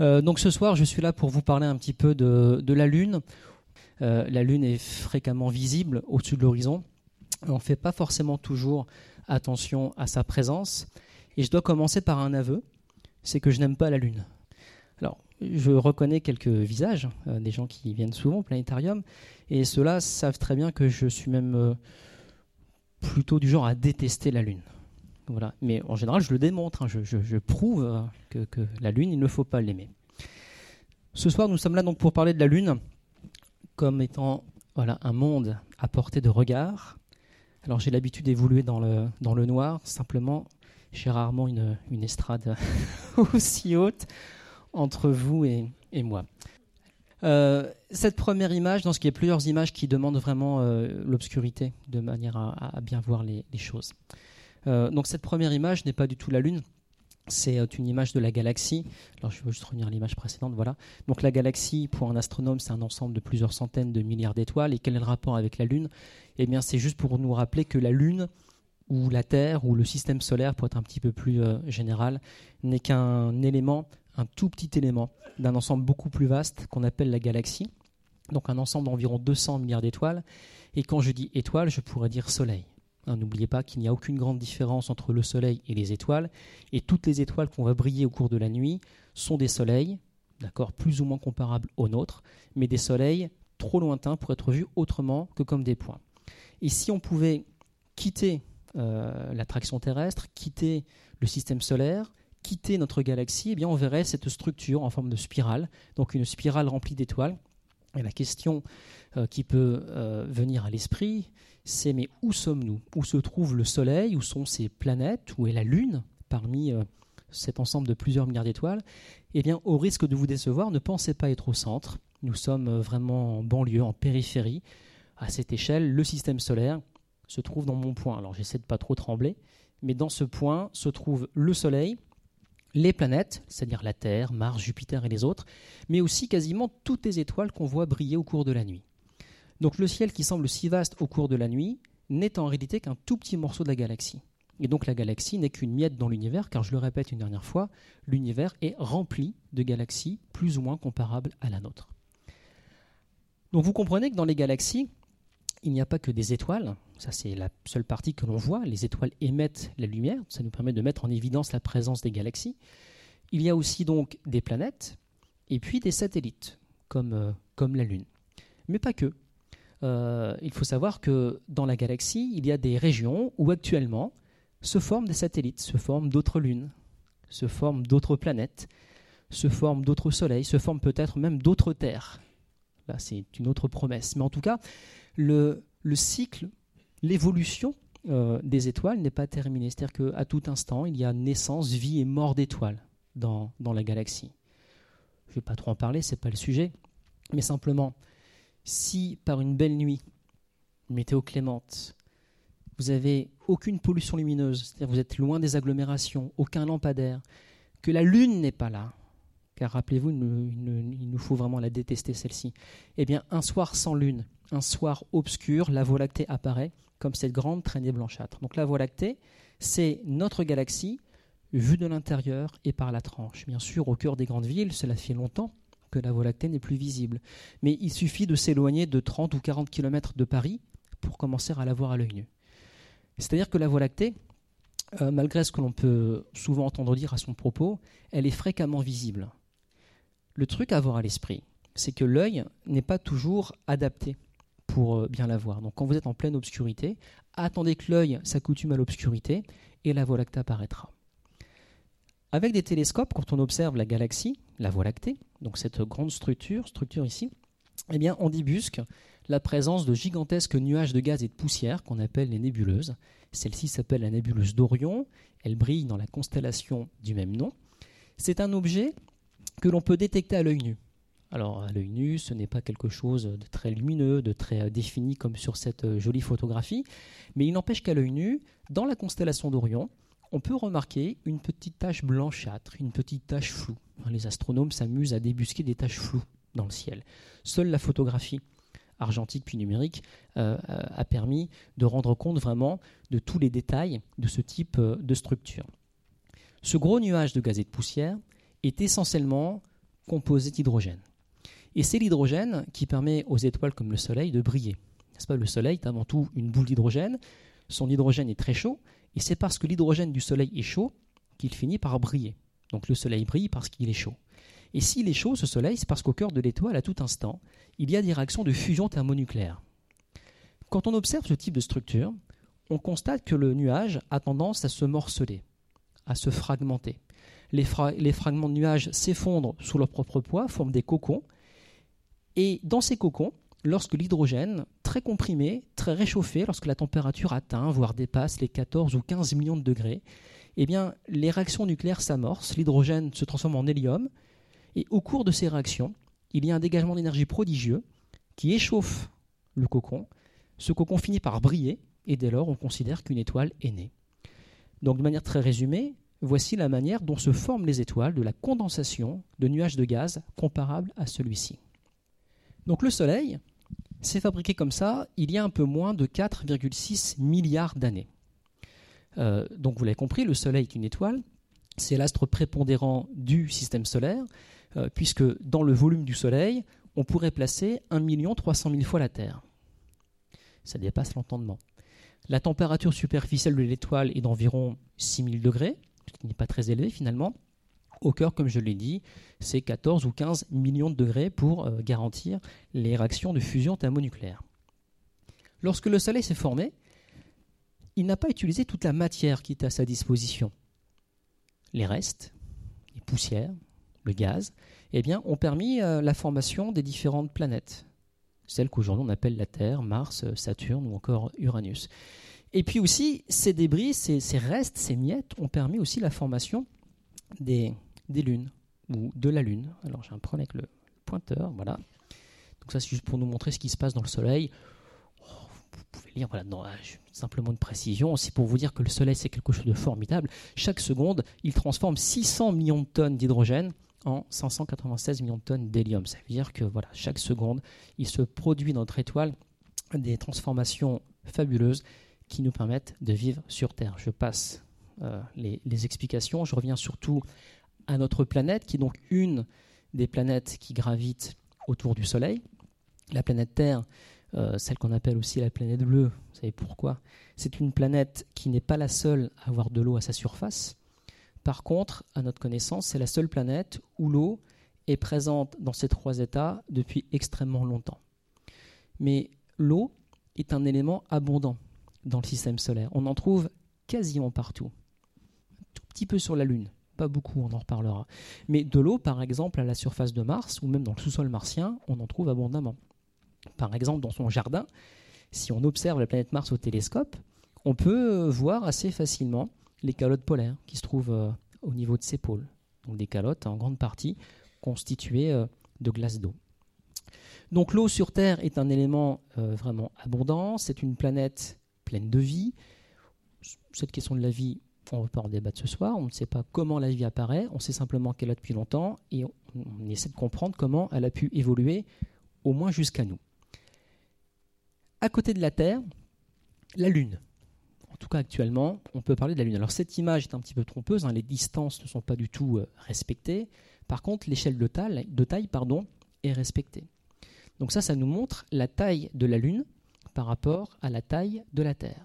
Euh, donc ce soir, je suis là pour vous parler un petit peu de, la Lune. Euh, la Lune est fréquemment visible au-dessus de l'horizon. On ne fait pas forcément toujours attention à sa présence. Et je dois commencer par un aveu, c'est que je n'aime pas la Lune. Alors, je reconnais quelques visages, euh, des gens qui viennent souvent au planétarium, et ceux-là savent très bien que je suis même plutôt du genre à détester la Lune. Voilà. Mais en général, je le démontre, hein. je, prouve euh, que, la Lune, il ne faut pas l'aimer. Ce soir, nous sommes là donc pour parler de la Lune comme étant voilà, un monde à portée de regard. Alors j'ai l'habitude d'évoluer dans le, dans le noir, simplement j'ai rarement une, une estrade aussi haute entre vous et, et moi. Euh, cette première image, dans ce qui est plusieurs images qui demandent vraiment euh, l'obscurité, de manière à, bien voir les choses. Euh, donc cette première image n'est pas du tout la Lune. C'est euh, une image de la galaxie. Alors je vais juste revenir à l'image précédente. Voilà. Donc la galaxie, pour un astronome, c'est un ensemble de plusieurs centaines de milliards d'étoiles. Et quel est le rapport avec la Lune? Eh bien, c'est juste pour nous rappeler que la Lune ou la Terre ou le système solaire, pour être un petit peu plus euh, général, n'est qu'un élément, un tout petit élément d'un ensemble beaucoup plus vaste qu'on appelle la galaxie. Donc un ensemble d'environ 200 milliards d'étoiles. Et quand je dis étoiles, je pourrais dire Soleil. Hein, n'oubliez pas qu'il n'y a aucune grande différence entre le Soleil et les étoiles, et toutes les étoiles qu'on va briller au cours de la nuit sont des soleils, d'accord, plus ou moins comparables aux nôtres, mais des soleils trop lointains pour être vus autrement que comme des points. Et si on pouvait quitter euh, l'attraction terrestre, quitter le système solaire, quitter notre galaxie, eh bien on verrait cette structure en forme de spirale, donc une spirale remplie d'étoiles. Et la question euh, qui peut euh, venir à l'esprit, c'est mais où sommes-nous? Où se trouve le Soleil? Où sont ces planètes? Où est la Lune? Parmi euh, cet ensemble de plusieurs milliards d'étoiles Eh bien, au risque de vous décevoir, ne pensez pas être au centre. Nous sommes euh, vraiment en banlieue, en périphérie. À cette échelle, le système solaire se trouve dans mon point. Alors, j'essaie de pas trop trembler, mais dans ce point se trouve le Soleil, les planètes, c'est-à-dire la Terre, Mars, Jupiter et les autres, mais aussi quasiment toutes les étoiles qu'on voit briller au cours de la nuit. Donc le ciel qui semble si vaste au cours de la nuit n'est en réalité qu'un tout petit morceau de la galaxie. Et donc la galaxie n'est qu'une miette dans l'univers, car je le répète une dernière fois, l'univers est rempli de galaxies plus ou moins comparables à la nôtre. Donc vous comprenez que dans les galaxies, il n'y a pas que des étoiles, ça c'est la seule partie que l'on voit, les étoiles émettent la lumière, ça nous permet de mettre en évidence la présence des galaxies. Il y a aussi donc des planètes et puis des satellites, comme, euh, comme la Lune. Mais pas que. Euh, il faut savoir que dans la galaxie, il y a des régions où actuellement se forment des satellites, se forment d'autres lunes, se forment d'autres planètes, se forment d'autres soleils, se forment peut-être même d'autres terres. Là, c'est une autre promesse. Mais en tout cas, le, cycle, l'évolution euh, des étoiles n'est pas terminée. C'est-à-dire qu'à tout instant, il y a naissance, vie et mort d'étoiles dans, dans la galaxie. Je ne vais pas trop en parler, ce n'est pas le sujet. Mais simplement, si par une belle nuit, météo clémente, vous avez aucune pollution lumineuse, c'est-à-dire vous êtes loin des agglomérations, aucun lampadaire, que la lune n'est pas là, car rappelez-vous, il, nous faut vraiment la détester celle-ci. Eh bien, un soir sans lune, un soir obscur, la Voie lactée apparaît comme cette grande traînée blanchâtre. Donc la Voie lactée, c'est notre galaxie vue de l'intérieur et par la tranche. Bien sûr, au cœur des grandes villes, cela fait longtemps que la Voie lactée n'est plus visible. Mais il suffit de s'éloigner de 30 ou 40 km de Paris pour commencer à la voir à l'œil nu. C'est-à-dire que la Voie lactée, euh, malgré ce que l'on peut souvent entendre dire à son propos, elle est fréquemment visible. Le truc à avoir à l'esprit, c'est que l'œil n'est pas toujours adapté pour euh, bien la voir. Donc quand vous êtes en pleine obscurité, attendez que l'œil s'accoutume à l'obscurité et la Voie lactée apparaîtra. Avec des télescopes, quand on observe la galaxie, la Voie lactée, donc cette grande structure, structure ici, eh bien, on débusque la présence de gigantesques nuages de gaz et de poussière qu'on appelle les nébuleuses. Celle-ci s'appelle la nébuleuse d'Orion. Elle brille dans la constellation du même nom. C'est un objet que l'on peut détecter à l'œil nu. Alors, à l'œil nu, ce n'est pas quelque chose de très lumineux, de très euh, défini comme sur cette euh, jolie photographie, mais il n'empêche qu'à l'œil nu, dans la constellation d'Orion, on peut remarquer une petite tache blanchâtre, une petite tache floue. Les astronomes s'amusent à débusquer des taches floues dans le ciel. Seule la photographie argentique puis numérique euh, euh, a permis de rendre compte vraiment de tous les détails de ce type euh, de structure. Ce gros nuage de gaz et de poussière est essentiellement composée d'hydrogène. Et c'est l'hydrogène qui permet aux étoiles comme le Soleil de briller. N'est-ce pas? Le Soleil est avant tout une boule d'hydrogène. Son hydrogène est très chaud, et c'est parce que l'hydrogène du Soleil est chaud qu'il finit par briller. Donc le Soleil brille parce qu'il est chaud. Et s'il est chaud, ce Soleil, c'est parce qu'au cœur de l'étoile, à tout instant, il y a des réactions de fusion thermonucléaire. Quand on observe ce type de structure, on constate que le nuage a tendance à se morceler, à se fragmenter. Les, fragments de nuages s'effondrent sous leur propre poids, forment des cocons, et dans ces cocons, lorsque l'hydrogène, très comprimé, très réchauffé, lorsque la température atteint, voire dépasse les 14 ou 15 millions de degrés, eh bien, les réactions nucléaires s'amorcent, l'hydrogène se transforme en hélium, et au cours de ces réactions, il y a un dégagement d'énergie prodigieux qui échauffe le cocon. Ce cocon finit par briller, et dès lors, on considère qu'une étoile est née. Donc, de manière très résumée, voici la manière dont se forment les étoiles de la condensation de nuages de gaz comparables à celui-ci. Donc, le Soleil s'est fabriqué comme ça il y a un peu moins de 4,6 milliards d'années. Euh, donc vous l'avez compris, le Soleil est une étoile, c'est l'astre prépondérant du système solaire, euh, puisque dans le volume du Soleil, on pourrait placer 1 300 000 fois la Terre. Ça dépasse l'entendement. La température superficielle de l'étoile est d'environ 6000 degrés, ce qui n'est pas très élevé finalement. Au cœur, comme je l'ai dit, c'est 14 ou 15 millions de degrés pour euh, garantir les réactions de fusion thermonucléaire. Lorsque le Soleil s'est formé, il n'a pas utilisé toute la matière qui était à sa disposition. Les restes, les poussières, le gaz, eh bien, ont permis euh, la formation des différentes planètes, celles qu'aujourd'hui on appelle la Terre, Mars, Saturne ou encore Uranus. Et puis aussi, ces débris, ces, restes, ces miettes ont permis aussi la formation des, des lunes ou de la Lune. Alors j'ai un problème avec le pointeur, voilà. Donc ça c'est juste pour nous montrer ce qui se passe dans le Soleil vous pouvez lire, voilà, ah, simplement une précision, c'est pour vous dire que le Soleil, c'est quelque chose de formidable. Chaque seconde, il transforme 600 millions de tonnes d'hydrogène en 596 millions de tonnes d'hélium. Ça veut dire que voilà, chaque seconde, il se produit dans notre étoile des transformations fabuleuses qui nous permettent de vivre sur Terre. Je passe euh, les, explications. Je reviens surtout à notre planète, qui est donc une des planètes qui gravitent autour du Soleil. La planète Terre, euh, celle qu'on appelle aussi la planète bleue. Vous savez pourquoi? C'est une planète qui n'est pas la seule à avoir de l'eau à sa surface. Par contre, à notre connaissance, c'est la seule planète où l'eau est présente dans ces trois états depuis extrêmement longtemps. Mais l'eau est un élément abondant dans le système solaire. On en trouve quasiment partout. Un tout petit peu sur la Lune, pas beaucoup, on en reparlera. Mais de l'eau, par exemple, à la surface de Mars ou même dans le sous-sol martien, on en trouve abondamment. Par exemple, dans son jardin, si on observe la planète Mars au télescope, on peut euh, voir assez facilement les calottes polaires qui se trouvent euh, au niveau de ses pôles. Donc des calottes en grande partie constituées euh, de glace d'eau. Donc l'eau sur Terre est un élément vraiment abondant, c'est une planète pleine de vie. Cette question de la vie, on ne va pas en débattre ce soir, on ne sait pas comment la vie apparaît, on sait simplement qu'elle a depuis longtemps et on essaie de comprendre comment elle a pu évoluer au moins jusqu'à nous à côté de la Terre, la Lune. En tout cas, actuellement, on peut parler de la Lune. Alors, cette image est un petit peu trompeuse, hein. les distances ne sont pas du tout euh, respectées. Par contre, l'échelle de taille, est respectée. Donc ça, ça nous montre la taille de la Lune par rapport à la taille de la Terre.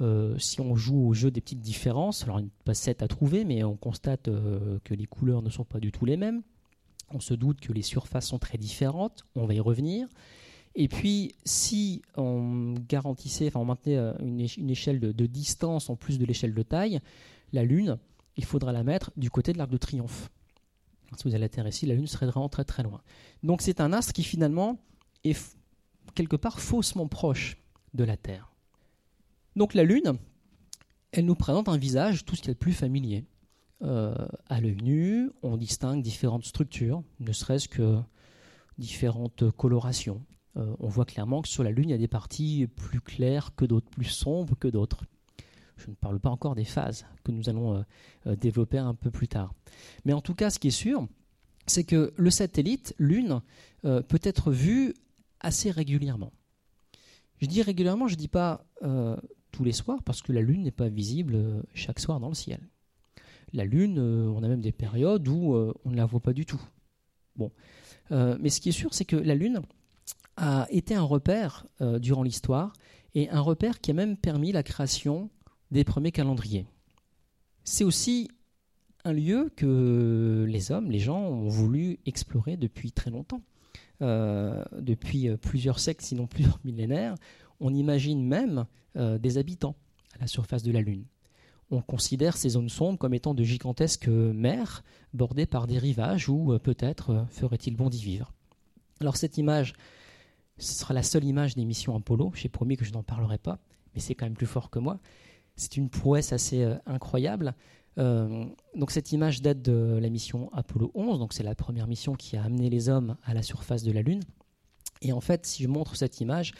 Euh, si on joue au jeu des petites différences, alors il n'y a pas 7 à trouver, mais on constate euh, que les couleurs ne sont pas du tout les mêmes. On se doute que les surfaces sont très différentes, on va y revenir. Et puis, si on garantissait, enfin on maintenait euh, une, échelle de, distance en plus de l'échelle de taille, la Lune, il faudra la mettre du côté de l'Arc de Triomphe. Si vous avez la Terre ici, la Lune serait vraiment très très loin. Donc c'est un astre qui finalement est quelque part faussement proche de la Terre. Donc la Lune, elle nous présente un visage tout ce qui est le plus familier. Euh, à l'œil nu, on distingue différentes structures, ne serait-ce que différentes colorations. Euh, on voit clairement que sur la Lune, il y a des parties plus claires que d'autres, plus sombres que d'autres. Je ne parle pas encore des phases que nous allons euh, développer un peu plus tard. Mais en tout cas, ce qui est sûr, c'est que le satellite Lune peut être vu assez régulièrement. Je dis régulièrement, je ne dis pas les soirs, parce que la Lune n'est pas visible chaque soir dans le ciel. La Lune, on a même des périodes où on ne la voit pas du tout. Bon. mais ce qui est sûr, c'est que la Lune a été un repère durant l'histoire et un repère qui a même permis la création des premiers calendriers. C'est aussi un lieu que les hommes, les gens ont voulu explorer depuis très longtemps. Euh, depuis euh, plusieurs siècles, sinon plusieurs millénaires, on imagine même euh, des habitants à la surface de la Lune. On considère ces zones sombres comme étant de gigantesques mers bordées par des rivages où peut-être ferait-il bon d'y vivre. Alors cette image, ce sera la seule image des missions Apollo. J'ai promis que je n'en parlerai pas, mais c'est quand même plus fort que moi. C'est une prouesse assez incroyable. Euh, donc cette image date de la mission Apollo 11, donc c'est la première mission qui a amené les hommes à la surface de la Lune. Et en fait, si je montre cette image,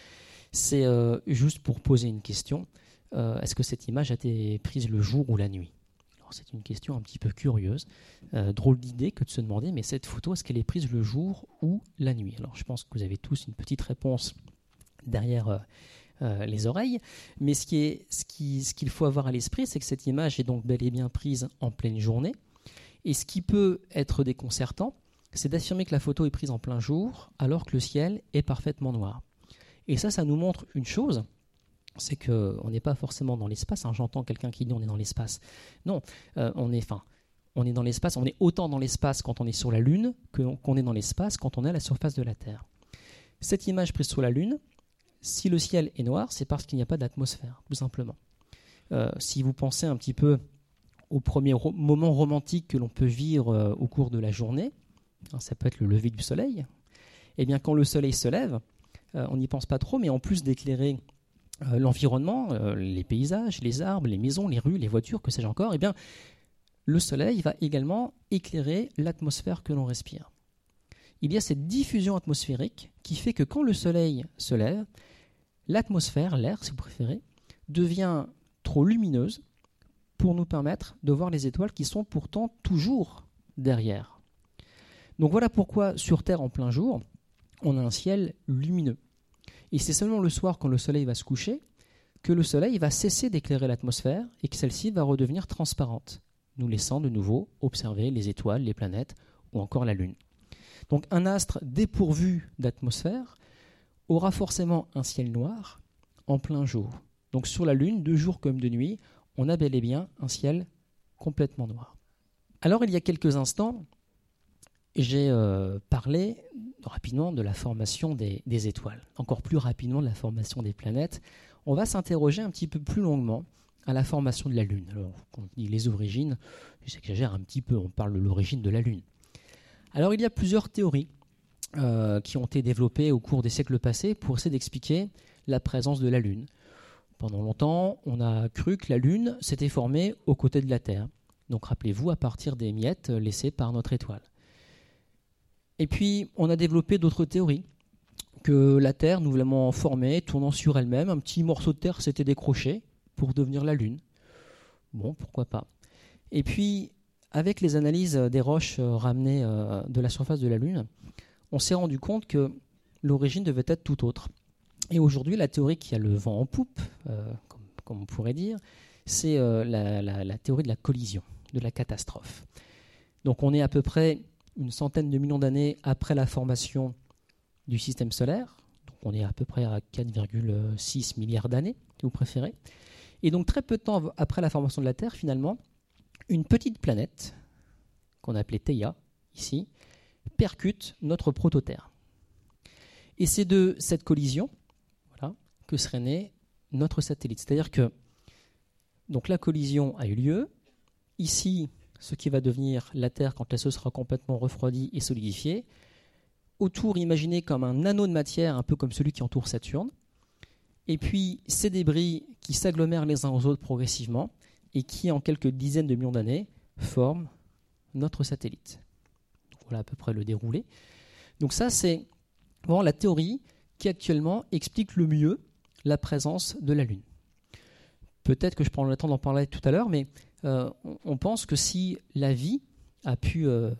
c'est euh, juste pour poser une question. Euh, est-ce que cette image a été prise le jour ou la nuit? C'est une question un petit peu curieuse, drôle d'idée que de se demander, mais cette photo, est-ce qu'elle est prise le jour ou la nuit? Alors je pense que vous avez tous une petite réponse derrière euh, les oreilles. Mais ce qu'il ce qui, faut avoir à l'esprit, c'est que cette image est donc bel et bien prise en pleine journée. Et ce qui peut être déconcertant, c'est d'affirmer que la photo est prise en plein jour alors que le ciel est parfaitement noir. Et ça, ça nous montre une chose, c'est qu'on n'est pas forcément dans l'espace. Hein. J'entends quelqu'un qui dit on est dans l'espace. Non, euh, on est, on est dans l'espace. On est autant dans l'espace quand on est sur la Lune qu'on est dans l'espace quand on est à la surface de la Terre. Cette image prise sur la Lune, si le ciel est noir, c'est parce qu'il n'y a pas d'atmosphère, tout simplement. Euh, si vous pensez un petit peu au premier moment romantique que l'on peut vivre euh, au cours de la journée, hein, ça peut être le lever du soleil, eh bien quand le soleil se lève, on n'y pense pas trop, mais en plus d'éclairer l'environnement, les paysages, les arbres, les maisons, les rues, les voitures, que sais-je encore, eh bien le soleil va également éclairer l'atmosphère que l'on respire. Il y a cette diffusion atmosphérique qui fait que quand le soleil se lève, l'atmosphère, l'air si vous préférez, devient trop lumineuse pour nous permettre de voir les étoiles qui sont pourtant toujours derrière. Donc voilà pourquoi sur Terre en plein jour, on a un ciel lumineux. Et c'est seulement le soir quand le soleil va se coucher que le soleil va cesser d'éclairer l'atmosphère et que celle-ci va redevenir transparente, nous laissant de nouveau observer les étoiles, les planètes ou encore la Lune. Donc un astre dépourvu d'atmosphère aura forcément un ciel noir en plein jour. Donc sur la Lune, de jour comme de nuit, on a bel et bien un ciel complètement noir. Alors il y a quelques instants, j'ai euh, parlé rapidement de la formation des, étoiles, encore plus rapidement de la formation des planètes. On va s'interroger un petit peu plus longuement à la formation de la Lune. Alors, quand on dit les origines, j'exagère un petit peu, on parle de l'origine de la Lune. Alors il y a plusieurs théories euh, qui ont été développées au cours des siècles passés pour essayer d'expliquer la présence de la Lune. Pendant longtemps, on a cru que la Lune s'était formée aux côtés de la Terre. Donc rappelez-vous, à partir des miettes laissées par notre étoile. Et puis, on a développé d'autres théories. Que la Terre, nouvellement formée, tournant sur elle-même, un petit morceau de Terre s'était décroché pour devenir la Lune. Bon, pourquoi pas. Et puis, avec les analyses des roches ramenées euh, de la surface de la Lune, on s'est rendu compte que l'origine devait être tout autre. Et aujourd'hui, la théorie qui a le vent en poupe, euh, comme, on pourrait dire, c'est euh, la, théorie de la collision, de la catastrophe. Donc on est à peu près une centaine de millions d'années après la formation du système solaire. Donc on est à peu près à 4,6 milliards d'années, si vous préférez. Et donc très peu de temps après la formation de la Terre, finalement, une petite planète, qu'on appelait Theia, ici, percute notre prototerre. Et c'est de cette collision que serait né notre satellite. C'est-à-dire que donc la collision a eu lieu. Ici, ce qui va devenir la Terre quand elle se sera complètement refroidie et solidifiée. Autour, imaginez comme un anneau de matière, un peu comme celui qui entoure Saturne. Et puis ces débris qui s'agglomèrent les uns aux autres progressivement et qui, en quelques dizaines de millions d'années, forment notre satellite. Voilà à peu près le déroulé. Donc ça, c'est la théorie qui actuellement explique le mieux la présence de la Lune. Peut-être que je prends le temps d'en parler tout à l'heure, mais euh, on pense que si la vie a pu euh,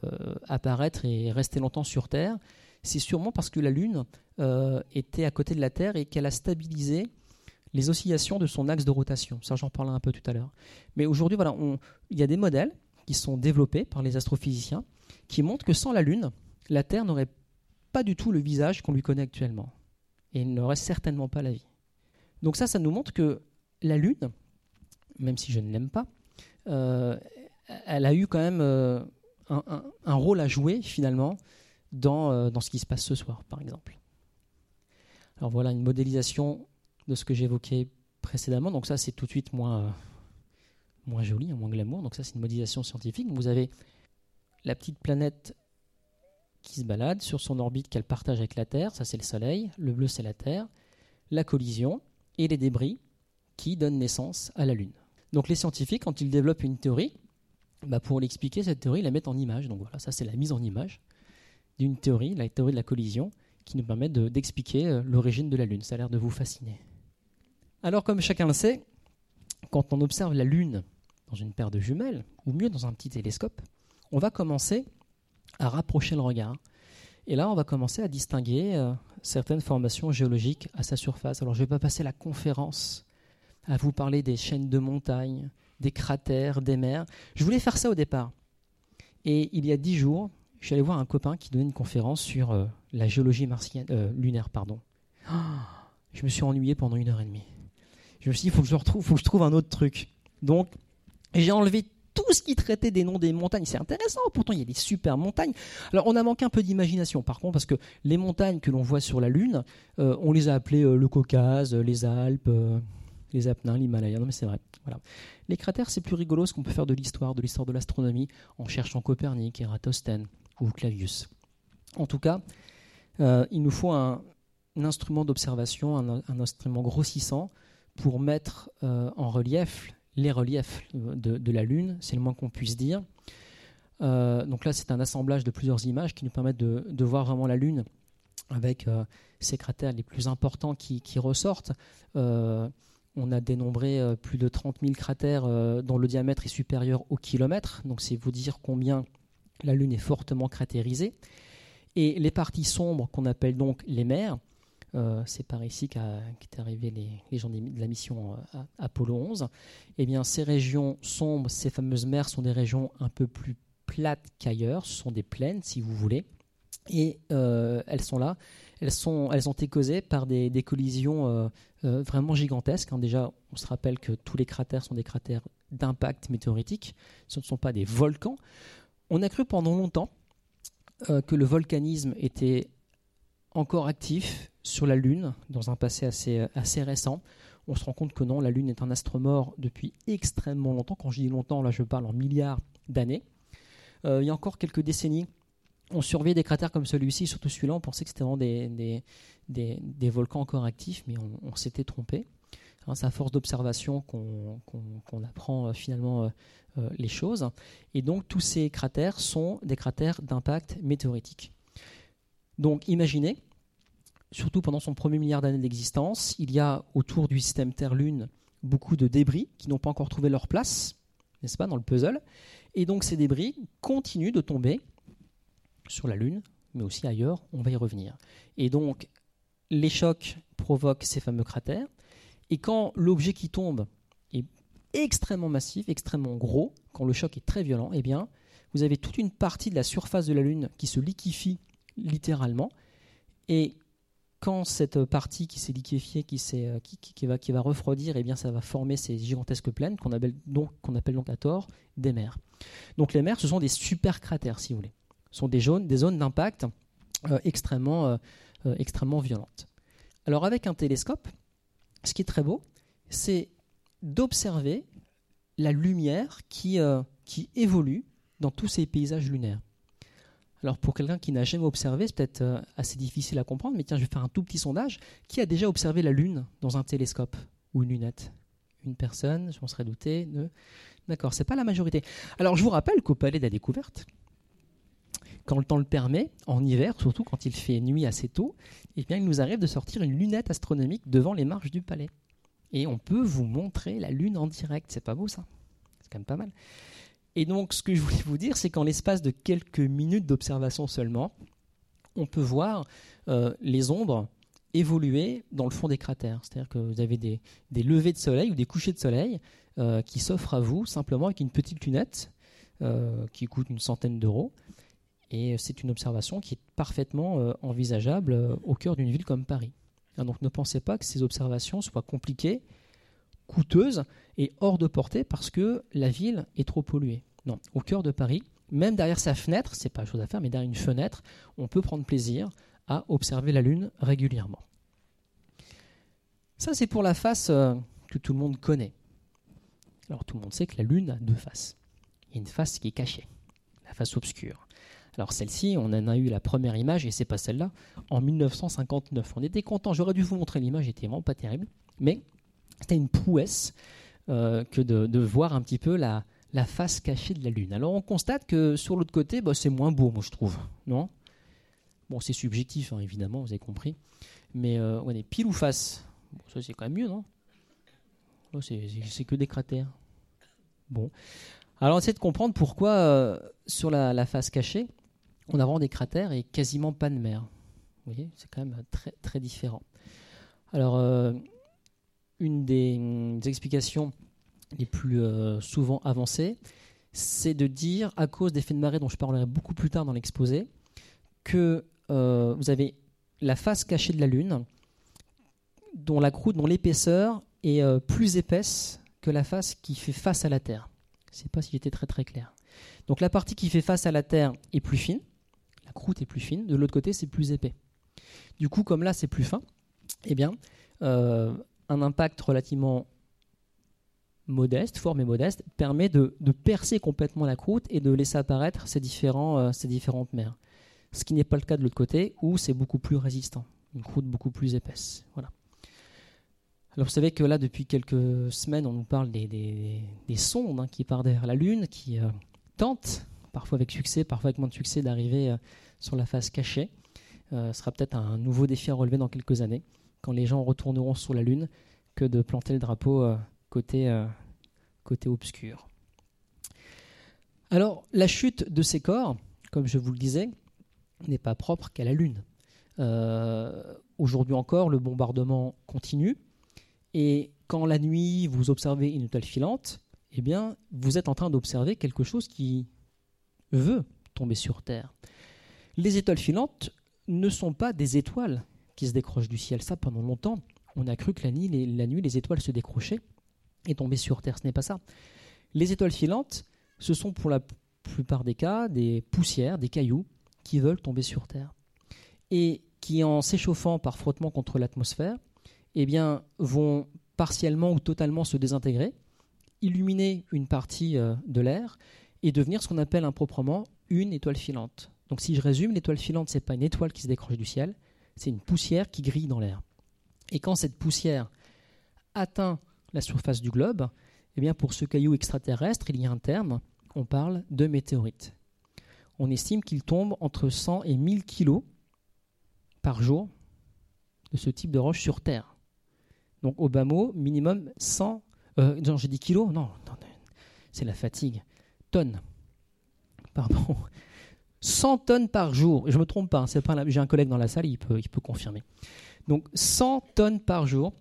apparaître et rester longtemps sur Terre, c'est sûrement parce que la Lune euh, était à côté de la Terre et qu'elle a stabilisé les oscillations de son axe de rotation. Ça, j'en parlerai un peu tout à l'heure. Mais aujourd'hui, voilà, il y a des modèles qui sont développés par les astrophysiciens qui montrent que sans la Lune, la Terre n'aurait pas du tout le visage qu'on lui connaît actuellement. Et il n'aurait certainement pas la vie. Donc ça, ça nous montre que la Lune, même si je ne l'aime pas, euh, elle a eu quand même euh, un, rôle à jouer finalement dans, euh, dans ce qui se passe ce soir, par exemple. Alors voilà une modélisation de ce que j'évoquais précédemment. Donc ça, c'est tout de suite moins, moins joli, moins glamour. Donc ça, c'est une modélisation scientifique. Vous avez la petite planète qui se balade sur son orbite qu'elle partage avec la Terre. Ça, c'est le Soleil. Le bleu, c'est la Terre. La collision et les débris qui donnent naissance à la Lune. Donc les scientifiques, quand ils développent une théorie, bah pour l'expliquer, cette théorie, ils la mettent en image. Donc voilà, ça c'est la mise en image d'une théorie, la théorie de la collision, qui nous permet d'expliquer euh, l'origine de la Lune. Ça a l'air de vous fasciner. Alors comme chacun le sait, quand on observe la Lune dans une paire de jumelles, ou mieux dans un petit télescope, on va commencer à rapprocher le regard. Et là, on va commencer à distinguer euh, certaines formations géologiques à sa surface. Alors je ne vais pas passer la conférence à vous parler des chaînes de montagnes, des cratères, des mers. Je voulais faire ça au départ. Et il y a dix jours, je suis allé voir un copain qui donnait une conférence sur euh, la géologie martienne, euh, lunaire. Pardon. je me suis ennuyé pendant une heure et demie. Je me suis dit, il faut que je retrouve, faut que je trouve un autre truc. Donc, j'ai enlevé tout ce qui traitait des noms des montagnes. C'est intéressant, pourtant il y a des super montagnes. Alors on a manqué un peu d'imagination par contre, parce que les montagnes que l'on voit sur la Lune, euh, on les a appelées le Caucase, les Alpes, les Apennins, l'Himalaya. Non, mais c'est vrai. Les cratères, c'est plus rigolo ce qu'on peut faire de l'histoire, de l'histoire de l'astronomie, en cherchant Copernic, Eratosthène ou Clavius. En tout cas, euh, il nous faut un, instrument d'observation, un, instrument grossissant pour mettre euh, en relief les reliefs de, la Lune, c'est le moins qu'on puisse dire. Euh, donc là, c'est un assemblage de plusieurs images qui nous permettent de, voir vraiment la Lune avec ces cratères les plus importants qui ressortent. On a dénombré euh, plus de 30 000 cratères euh, dont le diamètre est supérieur au kilomètre. Donc c'est vous dire combien la Lune est fortement cratérisée. Et les parties sombres qu'on appelle donc les mers, euh, c'est par ici qu'est arrivé les, gens de la mission Apollo 11, eh bien ces régions sombres, ces fameuses mers sont des régions un peu plus plates qu'ailleurs, ce sont des plaines si vous voulez, et elles sont là elles, ont été causées par des, collisions euh, euh, vraiment gigantesques. Hein. Déjà, on se rappelle que tous les cratères sont des cratères d'impact météoritique, ce ne sont pas des volcans. On a cru pendant longtemps euh, que le volcanisme était encore actif sur la Lune dans un passé assez, assez récent. On se rend compte que non, la Lune est un astre mort depuis extrêmement longtemps. Quand je dis longtemps, là je parle en milliards d'années. il y a encore quelques décennies, on surveillait des cratères comme celui-ci, surtout celui-là, on pensait que c'était vraiment des, volcans encore actifs, mais on, s'était trompé. Hein, c'est à force d'observation qu'on apprend euh, finalement euh, euh, les choses. Et donc tous ces cratères sont des cratères d'impact météoritique. Donc imaginez, surtout pendant son premier milliard d'années d'existence, il y a autour du système Terre-Lune beaucoup de débris qui n'ont pas encore trouvé leur place, n'est-ce pas, dans le puzzle. Et donc ces débris continuent de tomber sur la Lune, mais aussi ailleurs, on va y revenir. Et donc, les chocs provoquent ces fameux cratères, et quand l'objet qui tombe est extrêmement massif, extrêmement gros, quand le choc est très violent, eh bien, vous avez toute une partie de la surface de la Lune qui se liquéfie littéralement, et quand cette partie qui s'est liquéfiée, qui, euh, qui, va, refroidir, eh bien, ça va former ces gigantesques plaines qu'on appelle, appelle donc à tort des mers. Donc les mers, ce sont des super cratères, si vous voulez sont des, zones, des zones d'impact euh, extrêmement, euh, euh, extrêmement violentes. Alors avec un télescope, ce qui est très beau, c'est d'observer la lumière qui, évolue dans tous ces paysages lunaires. Alors pour quelqu'un qui n'a jamais observé, c'est peut-être assez difficile à comprendre, mais tiens, je vais faire un tout petit sondage. Qui a déjà observé la Lune dans un télescope ou une lunette? Une personne, je m'en serais douté. Deux. D'accord, c'est pas la majorité. Alors je vous rappelle qu'au Palais de la Découverte, quand le temps le permet, en hiver, surtout quand il fait nuit assez tôt, eh bien, il nous arrive de sortir une lunette astronomique devant les marches du palais. Et on peut vous montrer la Lune en direct. C'est pas beau ça? C'est quand même pas mal. Et donc, ce que je voulais vous dire, c'est qu'en l'espace de quelques minutes d'observation seulement, on peut voir euh, les ombres évoluer dans le fond des cratères. C'est-à-dire que vous avez des, levées de soleil ou des couchers de soleil euh, qui s'offrent à vous simplement avec une petite lunette euh, qui coûte une centaine d'euros Et c'est une observation qui est parfaitement envisageable au cœur d'une ville comme Paris. Hein, donc ne pensez pas que ces observations soient compliquées, coûteuses et hors de portée parce que la ville est trop polluée. Non, au cœur de Paris, même derrière sa fenêtre, c'est pas chose à faire, mais derrière une fenêtre, on peut prendre plaisir à observer la Lune régulièrement. Ça, c'est pour la face euh, que tout le monde connaît. Alors tout le monde sait que la Lune a deux faces. Il y a une face qui est cachée, la face obscure. Alors celle-ci, on en a eu la première image, et c'est pas celle-là, en 1959. On était content, j'aurais dû vous montrer l'image, était vraiment pas terrible, mais c'était une prouesse euh, que de, voir un petit peu la, face cachée de la Lune. Alors on constate que sur l'autre côté, bah, c'est moins beau, moi je trouve, non? Bon, c'est subjectif, hein, évidemment, vous avez compris, mais euh, on est pile ou face? ça c'est quand même mieux, non? C'est que des cratères. Bon. Alors on essaie de comprendre pourquoi euh, sur la face cachée, on a vraiment des cratères et quasiment pas de mer. Vous voyez, c'est quand même très, différent. Alors, euh, une des, explications les plus euh, souvent avancées, c'est de dire, à cause des faits de marée dont je parlerai beaucoup plus tard dans l'exposé, que euh, vous avez la face cachée de la Lune, dont la croûte, dont l'épaisseur est plus épaisse que la face qui fait face à la Terre. Je ne sais pas si j'étais très clair. Donc la partie qui fait face à la Terre est plus fine, la croûte est plus fine, de l'autre côté c'est plus épais. Du coup, comme là c'est plus fin, eh bien, euh, un impact relativement modeste, fort mais modeste, permet de, percer complètement la croûte et de laisser apparaître ces, euh, différentes mers. Ce qui n'est pas le cas de l'autre côté, où c'est beaucoup plus résistant, une croûte beaucoup plus épaisse. Voilà. Alors vous savez que là, depuis quelques semaines, on nous parle des, sondes hein, qui partent derrière la Lune, qui euh, tentent parfois avec succès, parfois avec moins de succès, d'arriver euh, sur la face cachée. Euh, ce sera peut-être un nouveau défi à relever dans quelques années, quand les gens retourneront sur la Lune, que de planter le drapeau euh, côté, obscur. Alors, la chute de ces corps, comme je vous le disais, n'est pas propre qu'à la Lune. Aujourd'hui encore, le bombardement continue, et quand la nuit vous observez une étoile filante, eh bien, vous êtes en train d'observer quelque chose qui veut tomber sur Terre. Les étoiles filantes ne sont pas des étoiles qui se décrochent du ciel. Ça, pendant longtemps, on a cru que la nuit, les, la nuit, les étoiles se décrochaient et tombaient sur Terre. Ce n'est pas ça. Les étoiles filantes, ce sont pour la plupart des cas des poussières, des cailloux qui veulent tomber sur Terre. Et qui, en s'échauffant par frottement contre l'atmosphère, eh vont partiellement ou totalement se désintégrer, illuminer une partie euh, de l'air et devenir ce qu'on appelle improprement une étoile filante. Donc si je résume, l'étoile filante, ce n'est pas une étoile qui se décroche du ciel, c'est une poussière qui grille dans l'air. Et quand cette poussière atteint la surface du globe, eh bien pour ce caillou extraterrestre, il y a un terme, on parle de météorite. On estime qu'il tombe entre 100 et 1000 kilos par jour de ce type de roche sur Terre. Donc au bas mot, minimum 100... Euh, non, j'ai dit kilos Non, c'est la fatigue tonnes. Pardon. 100 tonnes par jour. Je ne me trompe pas, hein, j'ai un collègue dans la salle, il peut, confirmer. Donc 100 tonnes par jour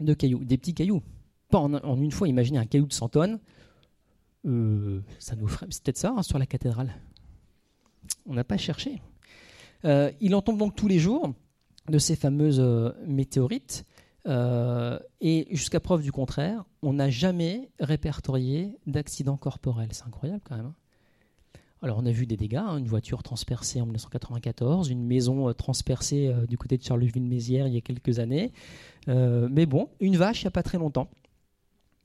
de cailloux, des petits cailloux. Pas en, une fois, imaginez un caillou de 100 tonnes. Euh, ça nous ferait, peut-être ça hein, sur la cathédrale. On n'a pas cherché. Euh, il en tombe donc tous les jours de ces fameuses euh, météorites. Euh, et jusqu'à preuve du contraire, on n'a jamais répertorié d'accident corporel. C'est incroyable quand même. Hein. Alors on a vu des dégâts, hein, une voiture transpercée en 1994, une maison euh, transpercée euh, du côté de Charleville-Mézières il y a quelques années. mais bon, une vache il n'y a pas très longtemps.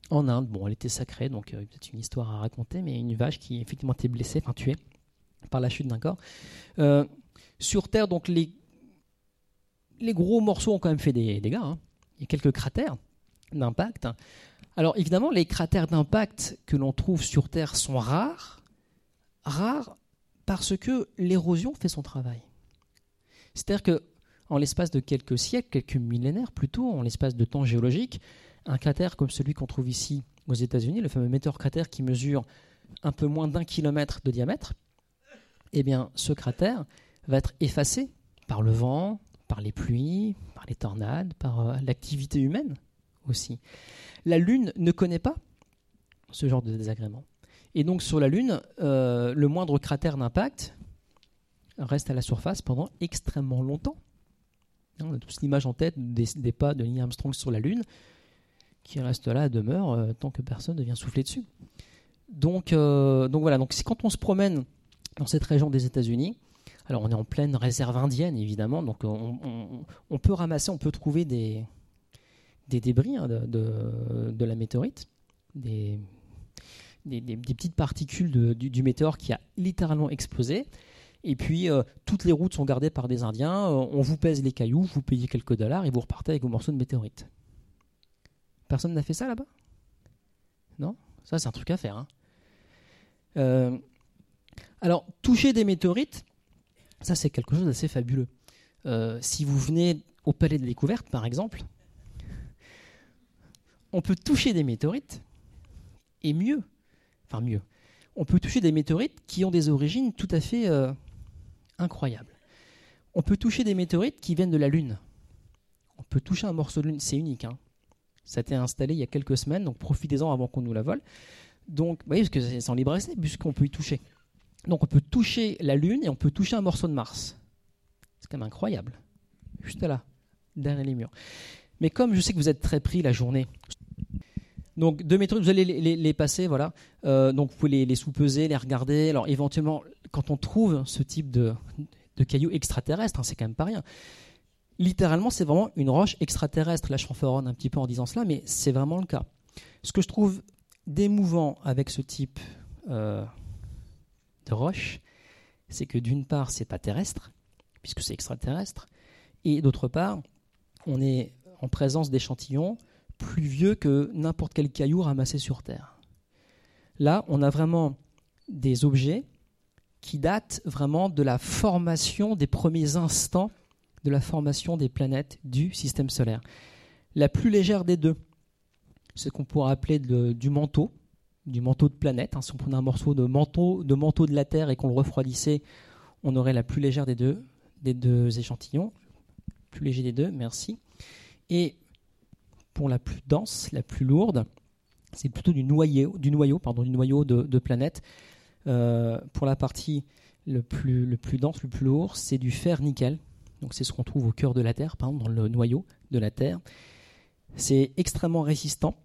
En Inde, bon, elle était sacrée, donc peut-être une histoire à raconter, mais une vache qui effectivement était blessée, enfin tuée par la chute d'un corps. sur Terre, donc les, gros morceaux ont quand même fait des dégâts. Hein il y a quelques cratères d'impact. Alors évidemment, les cratères d'impact que l'on trouve sur Terre sont rares, rares parce que l'érosion fait son travail. C'est-à-dire que en l'espace de quelques siècles, quelques millénaires plutôt, en l'espace de temps géologique, un cratère comme celui qu'on trouve ici aux États-Unis, le fameux Meteor cratère qui mesure un peu moins d'un kilomètre de diamètre, eh bien, ce cratère va être effacé par le vent, par les pluies, par les tornades, par euh, l'activité humaine aussi. La Lune ne connaît pas ce genre de désagrément. Et donc sur la Lune, euh, le moindre cratère d'impact reste à la surface pendant extrêmement longtemps. On a tous l'image en tête des, pas de Neil Armstrong sur la Lune, qui reste là, demeure, euh, tant que personne ne vient souffler dessus. Donc, voilà, donc quand on se promène dans cette région des États-Unis, alors on est en pleine réserve indienne évidemment, donc on, peut ramasser, on peut trouver des, débris hein, de, la météorite, des, petites particules du, météore qui a littéralement explosé. Et puis, euh, toutes les routes sont gardées par des Indiens. Euh, on vous pèse les cailloux, vous payez quelques dollars et vous repartez avec vos morceaux de météorite. Personne n'a fait ça là-bas? Non? Ça, c'est un truc à faire. Hein. Euh, alors, toucher des météorites, ça, c'est quelque chose d'assez fabuleux. si vous venez au Palais des Découvertes, par exemple, on peut toucher des météorites, et mieux, enfin mieux, on peut toucher des météorites qui ont des origines tout à fait incroyable. On peut toucher des météorites qui viennent de la Lune. On peut toucher un morceau de Lune, c'est unique. Hein. Ça a été installé il y a quelques semaines, donc profitez-en avant qu'on nous la vole. Donc, vous voyez, parce que c'est sans libre essai, puisqu'on peut y toucher. Donc, on peut toucher la Lune et on peut toucher un morceau de Mars. C'est quand même incroyable. Juste là, derrière les murs. Mais comme je sais que vous êtes très pris la journée, donc deux météorites, vous allez les, passer, voilà. Euh, donc vous pouvez les, sous-peser, les regarder. Alors éventuellement, quand on trouve ce type de, cailloux extraterrestres, hein, c'est quand même pas rien. Littéralement, c'est vraiment une roche extraterrestre. Là, je fanfaronne un petit peu en disant cela, mais c'est vraiment le cas. Ce que je trouve démouvant avec ce type euh, roche, c'est que d'une part, c'est pas terrestre, puisque c'est extraterrestre, et d'autre part, on est en présence d'échantillons plus vieux que n'importe quel caillou ramassé sur Terre. Là, on a vraiment des objets qui date vraiment de la formation des premiers instants de la formation des planètes du système solaire. La plus légère des deux, ce qu'on pourrait appeler du manteau, du manteau de planète. Hein. Si on prenait un morceau de manteau, de manteau de la Terre et qu'on le refroidissait, on aurait la plus légère des deux, des deux échantillons. Plus léger des deux, merci. Et pour la plus dense, la plus lourde, c'est plutôt du noyau, du noyau, pardon, du noyau de, de planète. Euh, pour la partie le plus, dense, le plus lourd, c'est du fer-nickel. Donc c'est ce qu'on trouve au cœur de la Terre, par dans le noyau de la Terre. C'est extrêmement résistant.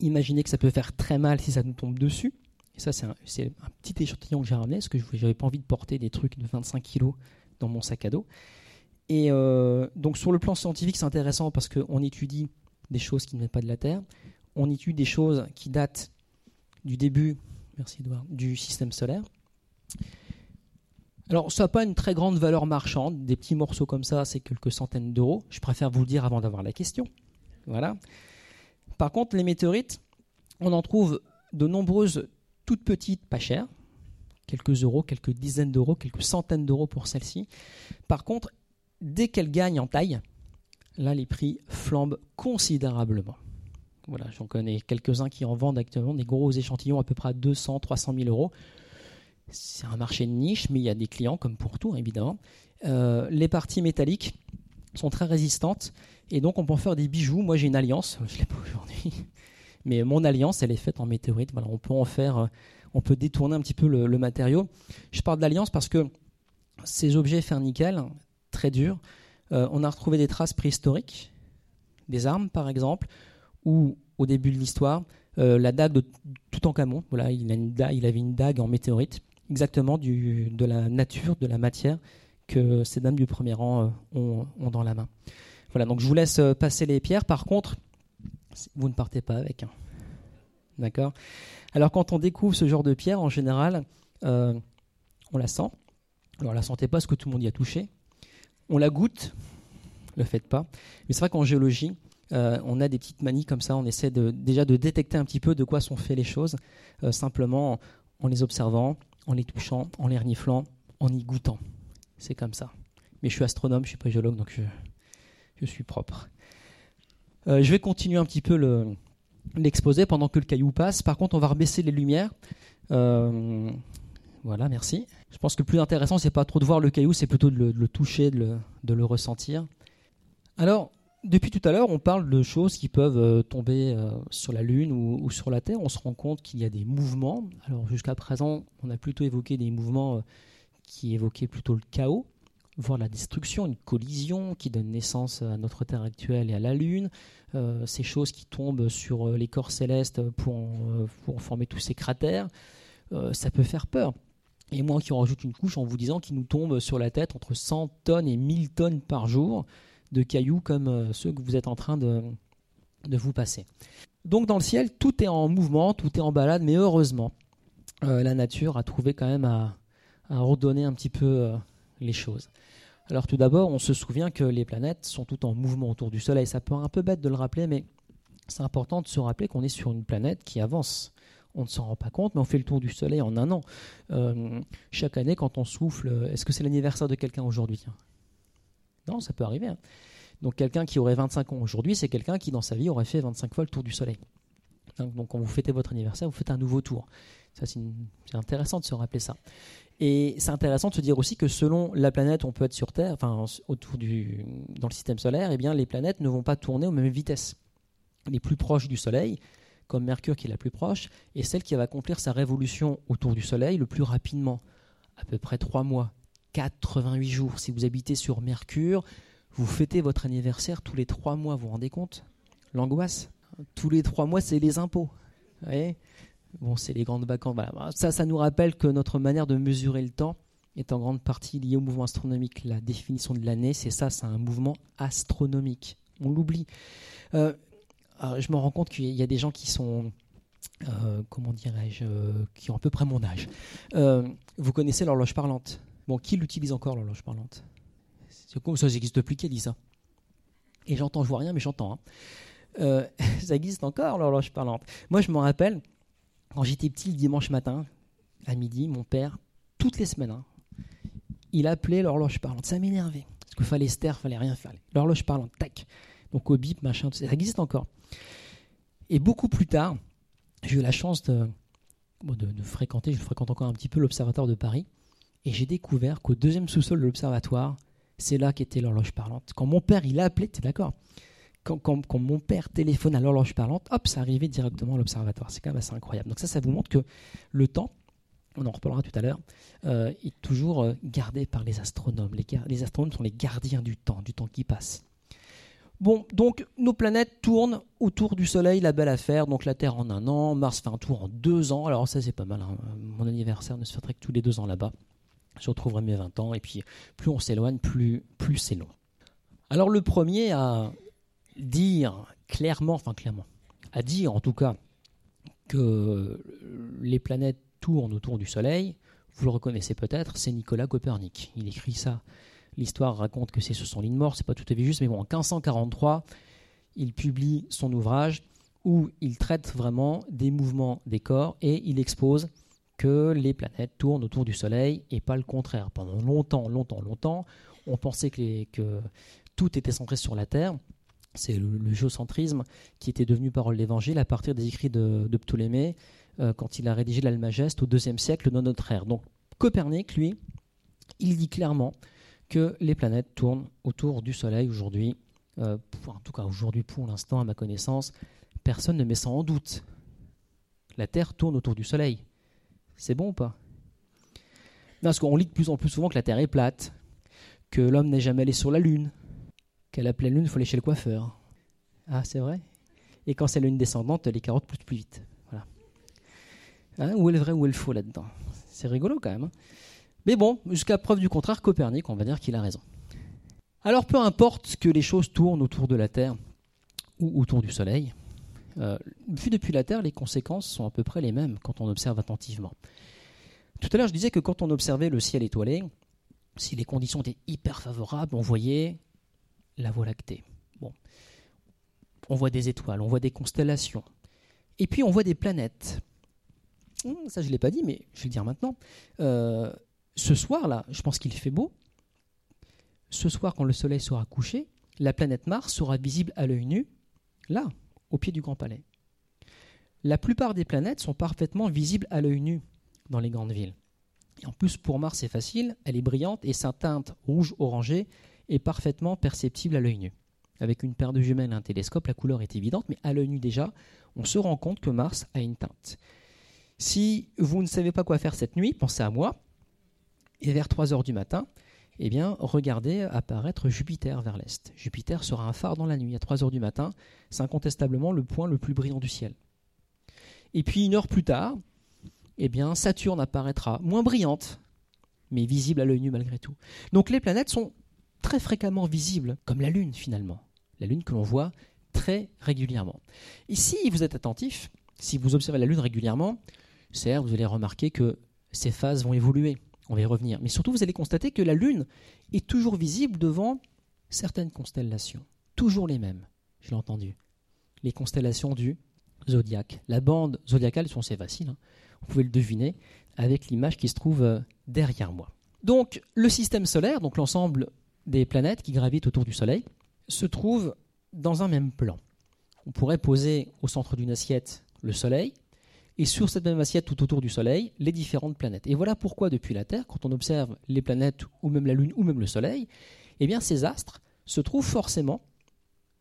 Imaginez que ça peut faire très mal si ça nous tombe dessus. Et ça, c'est un, petit échantillon que j'ai ramené, parce que je n'avais pas envie de porter des trucs de 25 kg dans mon sac à dos. Et euh, donc sur le plan scientifique, c'est intéressant parce qu'on étudie des choses qui ne viennent pas de la Terre. On étudie des choses qui datent du début Merci Edouard. Du système solaire. Alors, ça n'a pas une très grande valeur marchande. Des petits morceaux comme ça, c'est quelques centaines d'euros. Je préfère vous le dire avant d'avoir la question. Voilà. Par contre, les météorites, on en trouve de nombreuses toutes petites, pas chères. Quelques euros, quelques dizaines d'euros, quelques centaines d'euros pour celles-ci. Par contre, dès qu'elles gagnent en taille, là, les prix flambent considérablement. Voilà, j'en connais quelques-uns qui en vendent actuellement des gros échantillons à peu près à 200, 300 000 euros. C'est un marché de niche, mais il y a des clients comme pour tout, évidemment. Euh, les parties métalliques sont très résistantes et donc on peut en faire des bijoux. Moi, j'ai une alliance, je ne l'ai pas aujourd'hui, mais mon alliance, elle est faite en météorite. Voilà, on peut en faire, euh, on peut détourner un petit peu le, matériau. Je parle d'alliance parce que ces objets fer nickel, très durs, euh, on a retrouvé des traces préhistoriques, des armes par exemple, où, au début de l'histoire, euh, la dague de Toutankhamon, voilà, il, avait une dague en météorite, exactement de la nature, de la matière que ces dames du premier rang euh, ont, dans la main. Voilà, donc je vous laisse euh, passer les pierres. Par contre, vous ne partez pas avec. Hein. D'accord? Alors quand on découvre ce genre de pierre, en général, on la sent. Alors la sentez pas parce que tout le monde y a touché. On la goûte, le faites pas. Mais c'est vrai qu'en géologie, euh, on a des petites manies comme ça, on essaie déjà de détecter un petit peu de quoi sont faites les choses, euh, simplement en, les observant, en les touchant, en les reniflant, en y goûtant. C'est comme ça. Mais je suis astronome, je suis pas géologue, donc je, suis propre. Euh, je vais continuer un petit peu l'exposé pendant que le caillou passe. Par contre, on va rebaisser les lumières. voilà, merci. Je pense que le plus intéressant, c'est pas trop de voir le caillou, c'est plutôt de le, toucher, de le, le ressentir. Alors, depuis tout à l'heure, on parle de choses qui peuvent euh, tomber euh, sur la Lune ou, sur la Terre. On se rend compte qu'il y a des mouvements. Alors jusqu'à présent, on a plutôt évoqué des mouvements euh, qui évoquait plutôt le chaos, voire la destruction, une collision qui donne naissance à notre Terre actuelle et à la Lune, euh, ces choses qui tombent sur les corps célestes pour, pour former tous ces cratères, ça peut faire peur. Et moi qui en rajoute une couche en vous disant qu'il nous tombe sur la tête entre 100 tonnes et 1000 tonnes par jour de cailloux comme ceux que vous êtes en train de, de vous passer. Donc dans le ciel, tout est en mouvement, tout est en balade, mais heureusement, euh, la nature a trouvé quand même à, ordonner un petit peu euh, les choses. Alors tout d'abord, on se souvient que les planètes sont toutes en mouvement autour du Soleil. Ça paraît un peu bête de le rappeler, mais c'est important de se rappeler qu'on est sur une planète qui avance. On ne s'en rend pas compte, mais on fait le tour du Soleil en un an. Euh, chaque année, quand on souffle, est-ce que c'est l'anniversaire de quelqu'un aujourd'hui Non, ça peut arriver. Hein. Donc quelqu'un qui aurait 25 ans aujourd'hui, c'est quelqu'un qui dans sa vie aurait fait 25 fois le tour du Soleil. Donc quand vous fêtez votre anniversaire, vous faites un nouveau tour. C'est, intéressant de se rappeler ça. Et c'est intéressant de se dire aussi que selon la planète on peut être sur Terre, enfin autour du, dans le système solaire, eh bien les planètes ne vont pas tourner aux mêmes vitesses. Les plus proches du Soleil, comme Mercure qui est la plus proche, est celle qui va accomplir sa révolution autour du Soleil le plus rapidement, à peu près 3 mois, 88 jours. Si vous habitez sur Mercure, vous fêtez votre anniversaire tous les trois mois, vous vous rendez compte? L'angoisse. Tous les trois mois, c'est les impôts. Vous voyez? Bon, c'est les grandes vacances. Ça, ça nous rappelle que notre manière de mesurer le temps est en grande partie liée au mouvement astronomique. La définition de l'année, c'est ça, c'est un mouvement astronomique. On l'oublie. Euh, je me rends compte qu'il y a des gens qui sont, euh, comment dirais-je, euh, qui ont à peu près mon âge. vous connaissez l'horloge parlante? Bon, qui l'utilise encore l'horloge parlante? Ça n'existe plus qui a dit ça Et j'entends, je vois rien, mais j'entends. Hein. Euh, ça existe encore l'horloge parlante. Moi, je me rappelle, quand j'étais petit, le dimanche matin, à midi, mon père, toutes les semaines, hein, il appelait l'horloge parlante. Ça m'énervait. Parce qu'il fallait se taire, fallait rien faire. L'horloge parlante, tac. Donc au bip, machin, ça existe encore. Et beaucoup plus tard, j'ai eu la chance de, de, fréquenter, je fréquente encore un petit peu l'Observatoire de Paris, et j'ai découvert qu'au deuxième sous-sol de l'Observatoire, c'est là qu'était l'horloge parlante. Quand mon père, il a appelé, tu es d'accord? Quand, mon père téléphone à l'horloge parlante, hop, ça arrivait directement à l'observatoire. C'est quand même assez incroyable. Donc ça, ça vous montre que le temps, on en reparlera tout à l'heure, euh, est toujours euh, gardé par les astronomes. Les, astronomes sont les gardiens du temps, du temps qui passe. Bon, donc nos planètes tournent autour du Soleil, la belle affaire. Donc la Terre en un an, Mars fait un tour en deux ans. Alors ça, c'est pas mal. Hein. Mon anniversaire ne se ferait que tous les deux ans là-bas je retrouverai mes 20 ans, et puis plus on s'éloigne, plus, plus c'est long. Alors le premier à dire clairement, enfin clairement, à dire en tout cas que les planètes tournent autour du Soleil, vous le reconnaissez peut-être, c'est Nicolas Copernic. Il écrit ça. L'histoire raconte que c'est sur son lit de mort, c'est pas tout à fait juste, mais bon, en 1543, il publie son ouvrage où il traite vraiment des mouvements des corps et il expose que les planètes tournent autour du Soleil et pas le contraire. Pendant longtemps, longtemps, longtemps, on pensait que, tout était centré sur la Terre. C'est le, géocentrisme qui était devenu parole d'évangile à partir des écrits de, Ptolémée euh, quand il a rédigé l'Almageste au IIe siècle de notre ère. Donc Copernic, lui, il dit clairement que les planètes tournent autour du Soleil aujourd'hui. Euh, en tout cas, aujourd'hui, pour l'instant, à ma connaissance, personne ne met ça en doute. La Terre tourne autour du Soleil. C'est bon ou pas? Parce qu'on lit de plus en plus souvent que la Terre est plate, que l'homme n'est jamais allé sur la Lune, qu'à la pleine Lune, il faut aller le coiffeur. Ah, c'est vrai? Et quand c'est la Lune descendante, les carottes poussent plus vite. Voilà. Hein, où est le vrai, où est le faux là-dedans? C'est rigolo quand même. Hein. Mais bon, jusqu'à preuve du contraire, Copernic, on va dire qu'il a raison. Alors peu importe que les choses tournent autour de la Terre ou autour du Soleil, euh, vu depuis la Terre, les conséquences sont à peu près les mêmes quand on observe attentivement. Tout à l'heure, je disais que quand on observait le ciel étoilé, si les conditions étaient hyper favorables, on voyait la Voie lactée. On voit des étoiles, on voit des constellations. Et puis on voit des planètes. Hum, ça, je ne l'ai pas dit, mais je vais le dire maintenant. Euh, ce soir-là, je pense qu'il fait beau. Ce soir, quand le soleil sera couché, la planète Mars sera visible à l'œil nu, là, au pied du Grand Palais. La plupart des planètes sont parfaitement visibles à l'œil nu dans les grandes villes. En plus, pour Mars, c'est facile, elle est brillante et sa teinte rouge-orangée est parfaitement perceptible à l'œil nu. Avec une paire de jumelles et un télescope, la couleur est évidente, mais à l'œil nu déjà, on se rend compte que Mars a une teinte. Si vous ne savez pas quoi faire cette nuit, pensez à moi. Et vers 3 heures du matin, eh bien, regardez apparaître Jupiter vers l'est. Jupiter sera un phare dans la nuit. À 3 heures du matin, c'est incontestablement le point le plus brillant du ciel. Et puis une heure plus tard, eh bien, Saturne apparaîtra moins brillante, mais visible à l'œil nu malgré tout. Donc les planètes sont très fréquemment visibles, comme la Lune finalement. La Lune que l'on voit très régulièrement. Et si vous êtes attentif, si vous observez la Lune régulièrement, certes, vous allez remarquer que ces phases vont évoluer. On va y revenir. Mais surtout, vous allez constater que la Lune est toujours visible devant certaines constellations. Toujours les mêmes, je l'ai entendu. Les constellations du zodiaque. La bande zodiacale, c'est facile, hein. vous pouvez le deviner avec l'image qui se trouve euh, derrière moi. Donc, le système solaire, donc l'ensemble des planètes qui gravitent autour du Soleil, se trouve dans un même plan. On pourrait poser au centre d'une assiette le Soleil, et sur cette même assiette tout autour du Soleil, les différentes planètes. Et voilà pourquoi depuis la Terre, quand on observe les planètes ou même la Lune ou même le Soleil, eh bien ces astres se trouvent forcément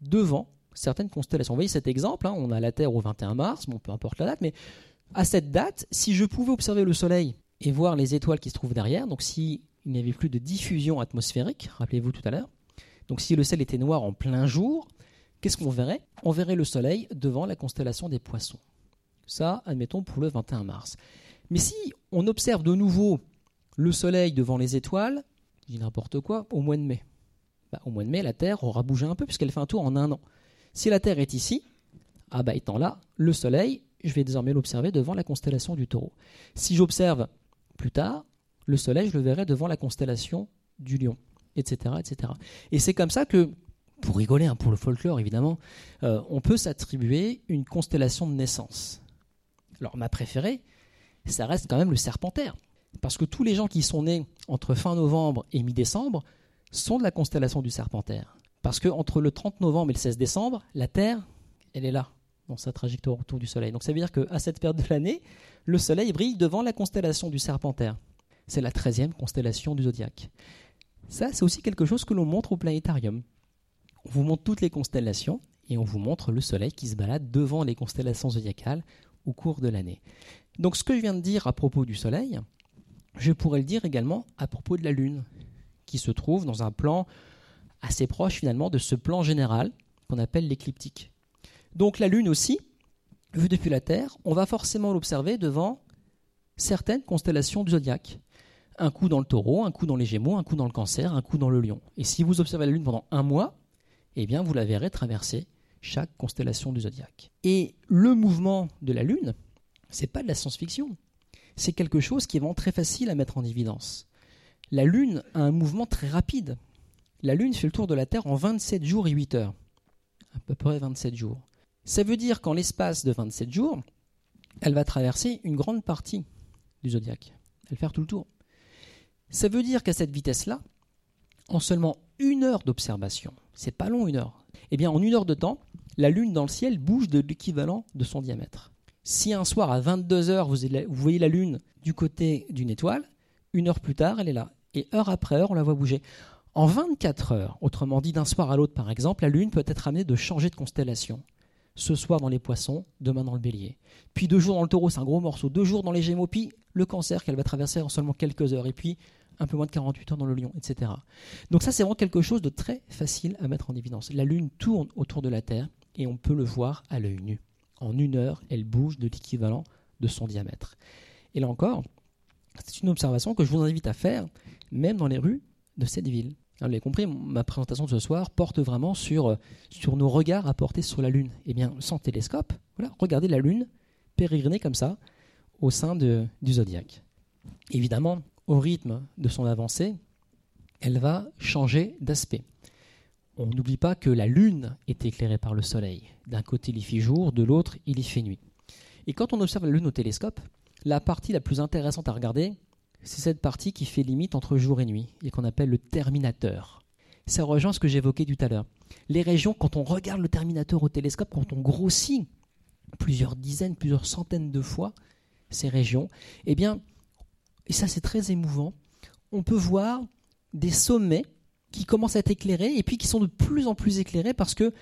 devant certaines constellations. Vous voyez cet exemple, hein, on a la Terre au 21 mars, peu importe la date, mais à cette date, si je pouvais observer le Soleil et voir les étoiles qui se trouvent derrière, donc s'il n'y avait plus de diffusion atmosphérique, rappelez-vous tout à l'heure, donc si le ciel était noir en plein jour, qu'est-ce qu'on verrait? On verrait le Soleil devant la constellation des poissons. Ça, admettons, pour le 21 mars. Mais si on observe de nouveau le Soleil devant les étoiles, je dis n'importe quoi, au mois de mai. Bah, au mois de mai, la Terre aura bougé un peu puisqu'elle fait un tour en un an. Si la Terre est ici, ah bah étant là, le Soleil, je vais désormais l'observer devant la constellation du Taureau. Si j'observe plus tard, le Soleil, je le verrai devant la constellation du Lion, etc., etc. Et c'est comme ça que, pour rigoler, hein, pour le folklore évidemment, euh, on peut s'attribuer une constellation de naissance. Alors ma préférée, ça reste quand même le Serpentaire. Parce que tous les gens qui sont nés entre fin novembre et mi-décembre sont de la constellation du Serpentaire. Parce que entre le 30 novembre et le 16 décembre, la Terre, elle est là, dans sa trajectoire autour du Soleil. Donc ça veut dire qu'à cette période de l'année, le Soleil brille devant la constellation du Serpentaire. C'est la 13e constellation du zodiaque. Ça, c'est aussi quelque chose que l'on montre au planétarium. On vous montre toutes les constellations et on vous montre le Soleil qui se balade devant les constellations zodiacales au cours de l'année. Donc ce que je viens de dire à propos du Soleil, je pourrais le dire également à propos de la Lune, qui se trouve dans un plan assez proche finalement de ce plan général qu'on appelle l'écliptique. Donc la Lune aussi, vue depuis la Terre, on va forcément l'observer devant certaines constellations du zodiaque. Un coup dans le taureau, un coup dans les gémeaux, un coup dans le cancer, un coup dans le lion. Et si vous observez la Lune pendant un mois, eh bien vous la verrez traverser chaque constellation du zodiaque. Et le mouvement de la Lune, c'est pas de la science-fiction. C'est quelque chose qui est vraiment très facile à mettre en évidence. La Lune a un mouvement très rapide. La Lune fait le tour de la Terre en 27 jours et 8 heures. À peu près 27 jours. Ça veut dire qu'en l'espace de 27 jours, elle va traverser une grande partie du zodiaque. Elle va faire tout le tour. Ça veut dire qu'à cette vitesse-là, en seulement une heure d'observation, c'est pas long une heure, eh bien en une heure de temps, la Lune dans le ciel bouge de l'équivalent de son diamètre. Si un soir à 22 heures vous voyez la Lune du côté d'une étoile, une heure plus tard elle est là. Et heure après heure on la voit bouger. En 24 heures, autrement dit d'un soir à l'autre par exemple, la Lune peut être amenée de changer de constellation. Ce soir dans les poissons, demain dans le bélier. Puis deux jours dans le taureau, c'est un gros morceau. Deux jours dans les gémeaux, puis le cancer qu'elle va traverser en seulement quelques heures. Et puis un peu moins de 48 heures dans le lion, etc. Donc ça, c'est vraiment quelque chose de très facile à mettre en évidence. La Lune tourne autour de la Terre et on peut le voir à l'œil nu. En une heure, elle bouge de l'équivalent de son diamètre. Et là encore, c'est une observation que je vous invite à faire, même dans les rues de cette ville. vous l'avez compris, ma présentation de ce soir porte vraiment sur, sur nos regards à porter sur la Lune. Eh bien, sans télescope, voilà, regardez la Lune pérégriner comme ça au sein du zodiaque. Évidemment, au rythme de son avancée, elle va changer d'aspect. On n'oublie pas que la Lune est éclairée par le Soleil. D'un côté, il y fait jour, de l'autre, il y fait nuit. Et quand on observe la Lune au télescope, la partie la plus intéressante à regarder, c'est cette partie qui fait limite entre jour et nuit, et qu'on appelle le terminateur. Ça rejoint ce que j'évoquais tout à l'heure. Les régions, quand on regarde le terminateur au télescope, quand on grossit plusieurs dizaines, plusieurs centaines de fois ces régions, eh bien, et ça c'est très émouvant, on peut voir des sommets qui commencent à être éclairés et puis qui sont de plus en plus éclairés parce que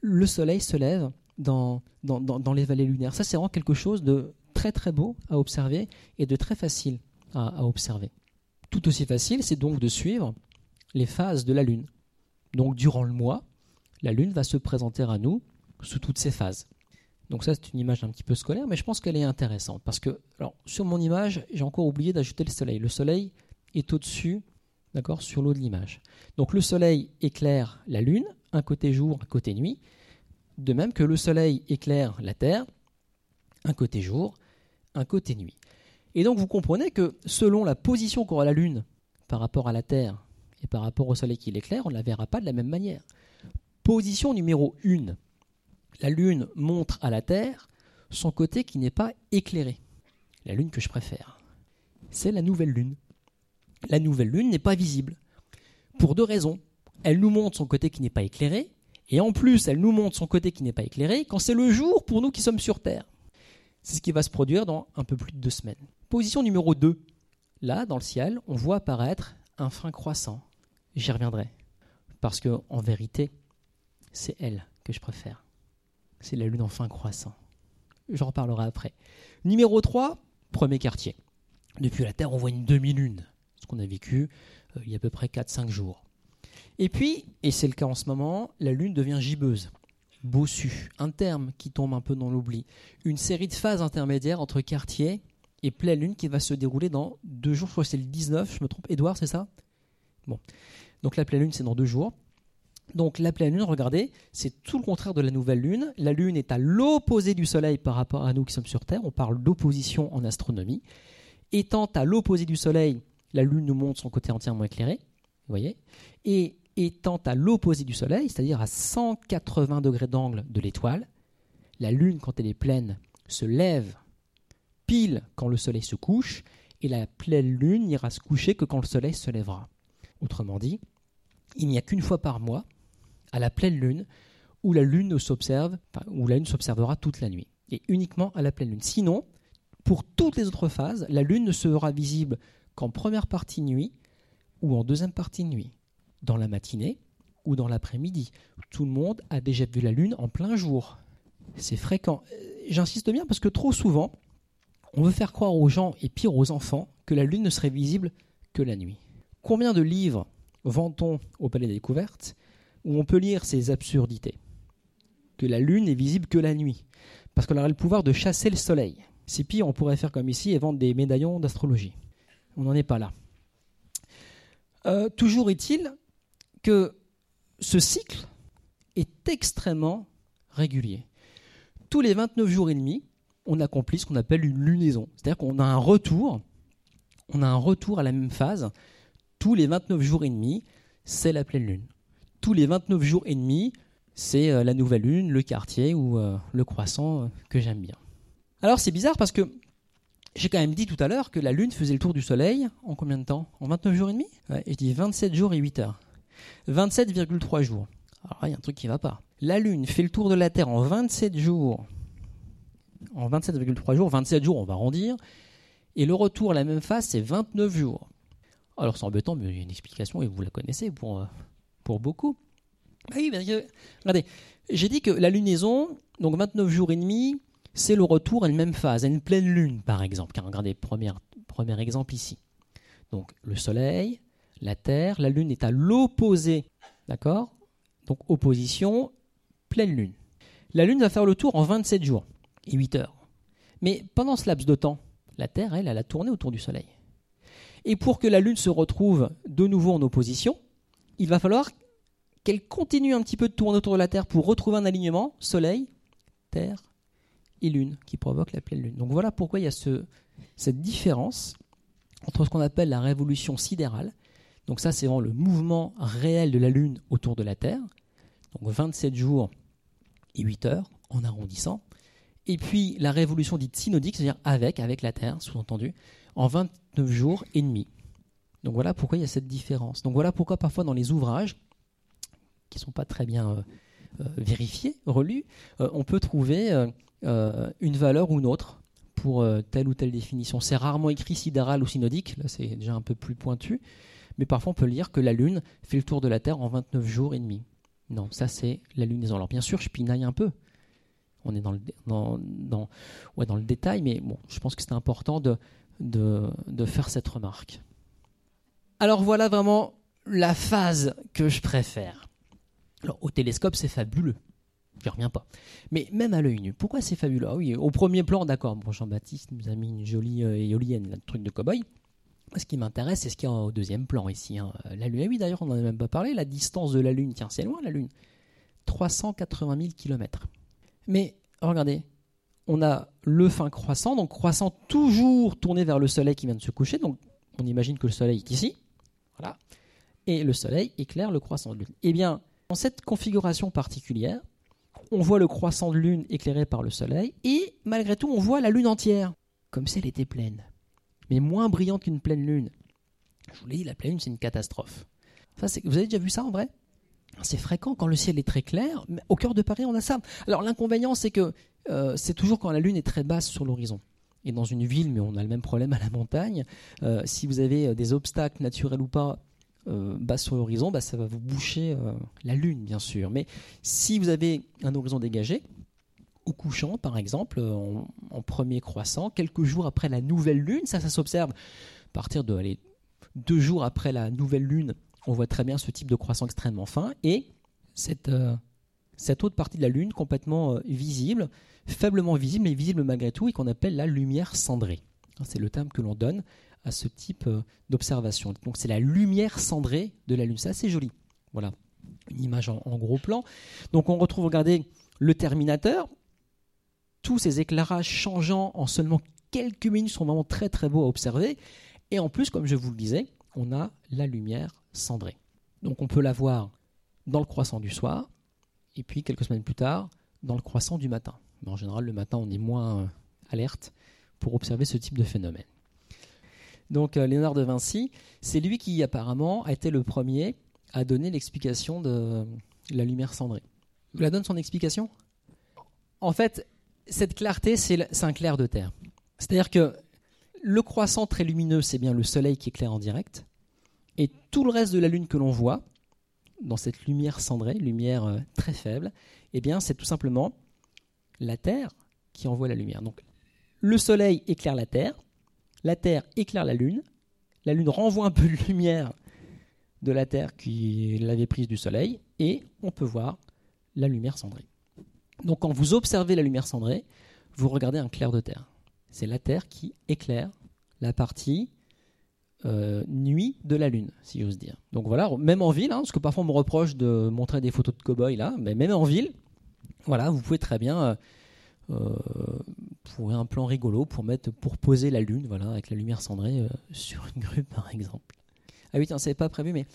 le soleil se lève dans, dans, les vallées lunaires. Ça c'est vraiment quelque chose de très très beau à observer et de très facile à, observer. Tout aussi facile, c'est donc de suivre les phases de la Lune. Donc durant le mois, la Lune va se présenter à nous sous toutes ses phases. Donc ça, c'est une image un petit peu scolaire, mais je pense qu'elle est intéressante parce que, sur mon image, j'ai encore oublié d'ajouter le Soleil. Le Soleil est au-dessus, d'accord, sur l'eau de l'image. Donc le Soleil éclaire la Lune, un côté jour, un côté nuit, de même que le Soleil éclaire la Terre, un côté jour, un côté nuit. Et donc vous comprenez que selon la position qu'aura la Lune par rapport à la Terre et par rapport au Soleil qui l'éclaire, on ne la verra pas de la même manière. Position numéro 1. La Lune montre à la Terre son côté qui n'est pas éclairé. La Lune que je préfère. C'est la nouvelle Lune. La nouvelle Lune n'est pas visible. Pour deux raisons. Elle nous montre son côté qui n'est pas éclairé, et en plus, elle nous montre son côté qui n'est pas éclairé quand c'est le jour pour nous qui sommes sur Terre. C'est ce qui va se produire dans un peu plus de deux semaines. Position numéro 2. Là, dans le ciel, on voit apparaître un frein croissant. J'y reviendrai. Parce que, en vérité, c'est elle que je préfère. C'est la lune en fin croissant. J'en reparlerai après. Numéro 3, premier quartier. Depuis la Terre, on voit une demi-lune, ce qu'on a vécu euh, il y a à peu près 4-5 jours. Et puis, et c'est le cas en ce moment, la Lune devient gibbeuse, bossue, un terme qui tombe un peu dans l'oubli. Une série de phases intermédiaires entre quartier et pleine Lune qui va se dérouler dans deux jours, je crois que c'est le 19, je me trompe. Édouard, c'est ça? Bon. Donc la pleine Lune, c'est dans deux jours. Donc la pleine Lune, regardez, c'est tout le contraire de la nouvelle Lune. La Lune est à l'opposé du Soleil par rapport à nous qui sommes sur Terre. On parle d'opposition en astronomie. Étant à l'opposé du Soleil, la Lune nous montre son côté entièrement éclairé. Vous voyez Et étant à l'opposé du Soleil, c'est-à-dire à 180 degrés d'angle de l'étoile, la Lune, quand elle est pleine, se lève pile quand le Soleil se couche, et la pleine Lune n'ira se coucher que quand le Soleil se lèvera. Autrement dit, il n'y a qu'une fois par mois, à la pleine Lune, où la Lune la Lune s'observera toute la nuit, et uniquement à la pleine Lune. Sinon, pour toutes les autres phases, la Lune ne sera visible qu'en première partie nuit ou en deuxième partie nuit dans la matinée ou dans l'après-midi. Tout le monde a déjà vu la Lune en plein jour. C'est fréquent. Euh, j'insiste bien parce que trop souvent, on veut faire croire aux gens, et pire aux enfants, que la Lune ne serait visible que la nuit. Combien de livres vend-on au Palais des Découvertes? Où on peut lire ces absurdités Que la Lune n'est visible que la nuit, parce qu'elle aurait le pouvoir de chasser le Soleil. C'est pire, on pourrait faire comme ici et vendre des médaillons d'astrologie. On n'en est pas là. Euh, toujours est-il que ce cycle est extrêmement régulier. Tous les 29 jours et demi, on accomplit ce qu'on appelle une lunaison. C'est-à-dire qu'on a un retour, on a un retour à la même phase. Tous les 29 jours et demi, c'est la pleine lune. Tous les 29 jours et demi, c'est euh, la nouvelle lune, le quartier ou euh, le croissant que j'aime bien. Alors c'est bizarre parce que j'ai quand même dit tout à l'heure que la Lune faisait le tour du Soleil en combien de temps? En 29 jours et demi? Ouais, Je dis 27 jours et 8 heures. 27,3 jours. Alors il y a un truc qui va pas. La Lune fait le tour de la Terre en 27 jours. En 27,3 jours, 27 jours on va arrondir. Et le retour à la même phase, c'est 29 jours. Alors c'est embêtant, mais il y a une explication et vous la connaissez pour, euh, pour beaucoup. Ah oui, parce que, regardez, j'ai dit que la lunaison, donc 29 jours et demi, c'est le retour à une même phase, à une pleine lune par exemple. Car regardez, premier, premier exemple ici. Donc le Soleil, la Terre, la Lune est à l'opposé, d'accord? Donc opposition, pleine Lune. La Lune va faire le tour en 27 jours et 8 heures. Mais pendant ce laps de temps, la Terre, elle, elle a tourné autour du Soleil. Et pour que la Lune se retrouve de nouveau en opposition, il va falloir qu'elle continue un petit peu de tourner autour de la Terre pour retrouver un alignement Soleil, Terre, et lune qui provoque la pleine lune. Donc voilà pourquoi il y a ce, cette différence entre ce qu'on appelle la révolution sidérale. Donc ça, c'est vraiment le mouvement réel de la Lune autour de la Terre. Donc 27 jours et 8 heures en arrondissant. Et puis la révolution dite synodique, c'est-à-dire avec, avec la Terre, sous-entendu, en 29 jours et demi. Donc voilà pourquoi il y a cette différence. Donc voilà pourquoi parfois dans les ouvrages, qui ne sont pas très bien euh, euh, vérifiés, relus, euh, on peut trouver une valeur ou une autre pour telle ou telle définition. C'est rarement écrit sidéral ou synodique, là c'est déjà un peu plus pointu, mais parfois on peut lire que la Lune fait le tour de la Terre en 29 jours et demi. Non, ça c'est la lunaison. Alors bien sûr, je pinaille un peu. On est dans le, dans, dans, le détail, mais bon, je pense que c'est important de faire cette remarque. Alors voilà vraiment la phase que je préfère. Alors au télescope, c'est fabuleux. Je reviens pas. Mais même à l'œil nu, pourquoi c'est fabuleux? Ah Oui, au premier plan, d'accord. Bon, Jean-Baptiste nous a mis une jolie euh, éolienne, un truc de cow-boy. Ce qui m'intéresse, c'est ce qu'il y a au deuxième plan ici. Hein. La Lune, ah oui, d'ailleurs, on n'en a même pas parlé. La distance de la Lune, tiens, c'est loin la Lune. 380 000 km. Mais regardez, on a le fin croissant, donc croissant toujours tourné vers le Soleil qui vient de se coucher. Donc on imagine que le Soleil est ici. Et le Soleil éclaire le croissant de Lune. Eh bien, dans cette configuration particulière, on voit le croissant de Lune éclairé par le Soleil, et malgré tout, on voit la Lune entière, comme si elle était pleine, mais moins brillante qu'une pleine Lune. Je vous l'ai dit, la pleine Lune, c'est une catastrophe. vous avez déjà vu ça en vrai? C'est fréquent quand le ciel est très clair, mais au cœur de Paris, on a ça. Alors l'inconvénient, c'est que euh, c'est toujours quand la Lune est très basse sur l'horizon. Dans une ville, mais on a le même problème à la montagne, euh, si vous avez des obstacles naturels ou pas euh, bas sur l'horizon, bah, ça va vous boucher euh, la Lune, bien sûr. Mais si vous avez un horizon dégagé, au couchant, par exemple, en, premier croissant, quelques jours après la nouvelle Lune, ça, ça s'observe. À partir de deux jours après la nouvelle Lune, on voit très bien ce type de croissant extrêmement fin. Et euh, cette autre partie de la Lune complètement visible, faiblement visible, mais visible malgré tout, et qu'on appelle la lumière cendrée. C'est le terme que l'on donne à ce type euh, d'observation. Donc c'est la lumière cendrée de la Lune. C'est assez joli. Voilà, une image en, gros plan. Donc on retrouve, regardez, le Terminateur. Tous ces éclairages changeants en seulement quelques minutes sont vraiment très très beaux à observer. Et en plus, comme je vous le disais, on a la lumière cendrée. Donc on peut la voir dans le croissant du soir, et puis quelques semaines plus tard, dans le croissant du matin. En général, le matin, on est moins euh, alerte pour observer ce type de phénomène. Donc euh, Léonard de Vinci, c'est lui qui apparemment a été le premier à donner l'explication de la lumière cendrée. Vous la donne son explication? En fait, cette clarté, c'est un clair de terre. C'est-à-dire que le croissant très lumineux, c'est bien le soleil qui éclaire en direct. Et tout le reste de la Lune que l'on voit, dans cette lumière cendrée, lumière euh, très faible, eh bien, c'est tout simplement la Terre qui envoie la lumière. Donc, le Soleil éclaire la Terre, la Terre éclaire la Lune, la Lune renvoie un peu de lumière de la Terre qui l'avait prise du Soleil, et on peut voir la lumière cendrée. Donc quand vous observez la lumière cendrée, vous regardez un clair de Terre. C'est la Terre qui éclaire la partie euh, nuit de la Lune, si j'ose dire. Donc voilà, même en ville, hein, parce que parfois on me reproche de montrer des photos de cow-boy là, mais même en ville, voilà, vous pouvez très bien euh, euh, pour un plan rigolo pour mettre pour poser la lune voilà avec la lumière cendrée euh, sur une grue par exemple. Ah oui c'est pas prévu mais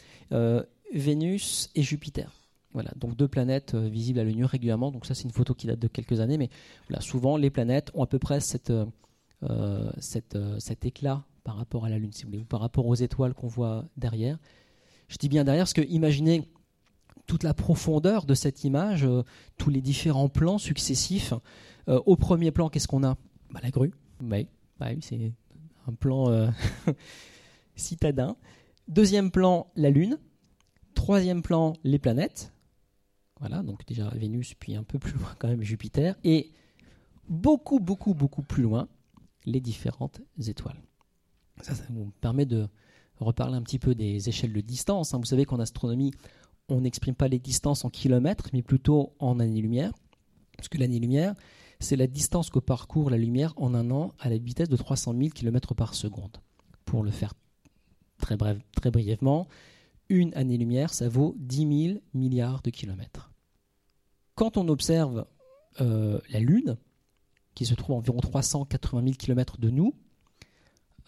Vénus et Jupiter. Voilà donc deux planètes visibles à l'œil nu régulièrement. Donc ça c'est une photo qui date de quelques années mais voilà souvent les planètes ont à peu près cette cet éclat par rapport à la lune si vous voulez ou par rapport aux étoiles qu'on voit derrière. Je dis bien derrière parce que imaginez toute la profondeur de cette image, tous les différents plans successifs euh, au premier plan, qu'est-ce qu'on a? Bah, La grue. Bah bah oui, c'est un plan euh, citadin. Deuxième plan, la Lune. Troisième plan, les planètes. Voilà, donc déjà Vénus, puis un peu plus loin quand même Jupiter. Et beaucoup, beaucoup, beaucoup plus loin, les différentes étoiles. Ça, ça vous permet de reparler un petit peu des échelles de distance. Hein. Vous savez qu'en astronomie, on n'exprime pas les distances en kilomètres, mais plutôt en années-lumière. Parce que l'année-lumière, c'est la distance que parcourt la lumière en un an à la vitesse de 300 000 km par seconde. Pour le faire très, brièvement, une année-lumière, ça vaut 10 000 milliards de kilomètres. Quand on observe euh, la Lune, qui se trouve à environ 380 000 km de nous,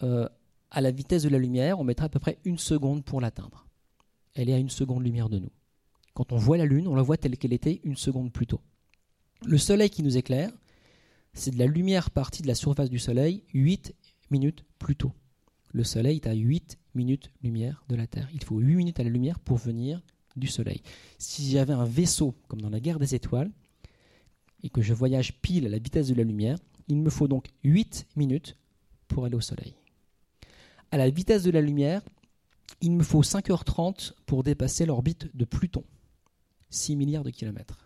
euh, à la vitesse de la lumière, on mettra à peu près une seconde pour l'atteindre. Elle est à une seconde lumière de nous. Quand on voit la Lune, on la voit telle qu'elle était une seconde plus tôt. Le soleil qui nous éclaire, c'est de la lumière partie de la surface du soleil 8 minutes plus tôt. Le soleil est à 8 minutes lumière de la Terre. Il faut 8 minutes à la lumière pour venir du soleil. Si j'avais un vaisseau, comme dans la guerre des étoiles, et que je voyage pile à la vitesse de la lumière, il me faut donc 8 minutes pour aller au soleil. À la vitesse de la lumière, il me faut 5h30 pour dépasser l'orbite de Pluton, 6 milliards de kilomètres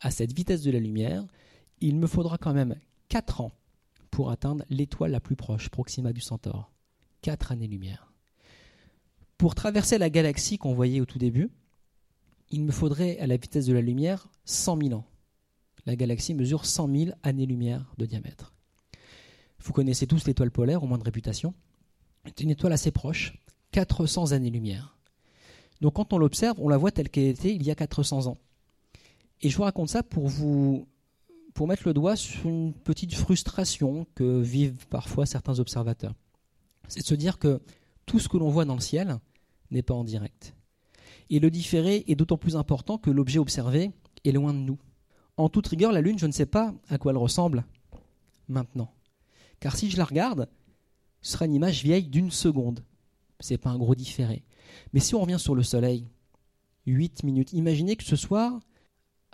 à cette vitesse de la lumière, il me faudra quand même 4 ans pour atteindre l'étoile la plus proche, Proxima du Centaure. 4 années-lumière. Pour traverser la galaxie qu'on voyait au tout début, il me faudrait, à la vitesse de la lumière, 100 000 ans. La galaxie mesure 100 000 années-lumière de diamètre. Vous connaissez tous l'étoile polaire, au moins de réputation. C'est une étoile assez proche, 400 années-lumière. Donc quand on l'observe, on la voit telle qu'elle était il y a 400 ans. Et je vous raconte ça pour vous pour mettre le doigt sur une petite frustration que vivent parfois certains observateurs. C'est de se dire que tout ce que l'on voit dans le ciel n'est pas en direct. Et le différé est d'autant plus important que l'objet observé est loin de nous. En toute rigueur, la Lune, je ne sais pas à quoi elle ressemble maintenant. Car si je la regarde, ce sera une image vieille d'une seconde. Ce n'est pas un gros différé. Mais si on revient sur le Soleil, 8 minutes, imaginez que ce soir,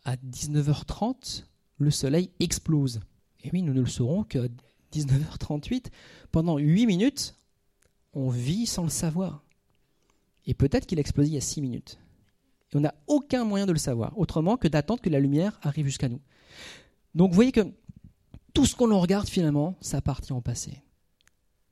à 19h30, le Soleil explose. Et oui, nous ne le saurons qu'à 19h38. Pendant 8 minutes, on vit sans le savoir. Et peut-être qu'il a explosé il y a 6 minutes. Et on n'a aucun moyen de le savoir, autrement que d'attendre que la lumière arrive jusqu'à nous. Donc vous voyez que tout ce qu'on regarde finalement, ça appartient au passé.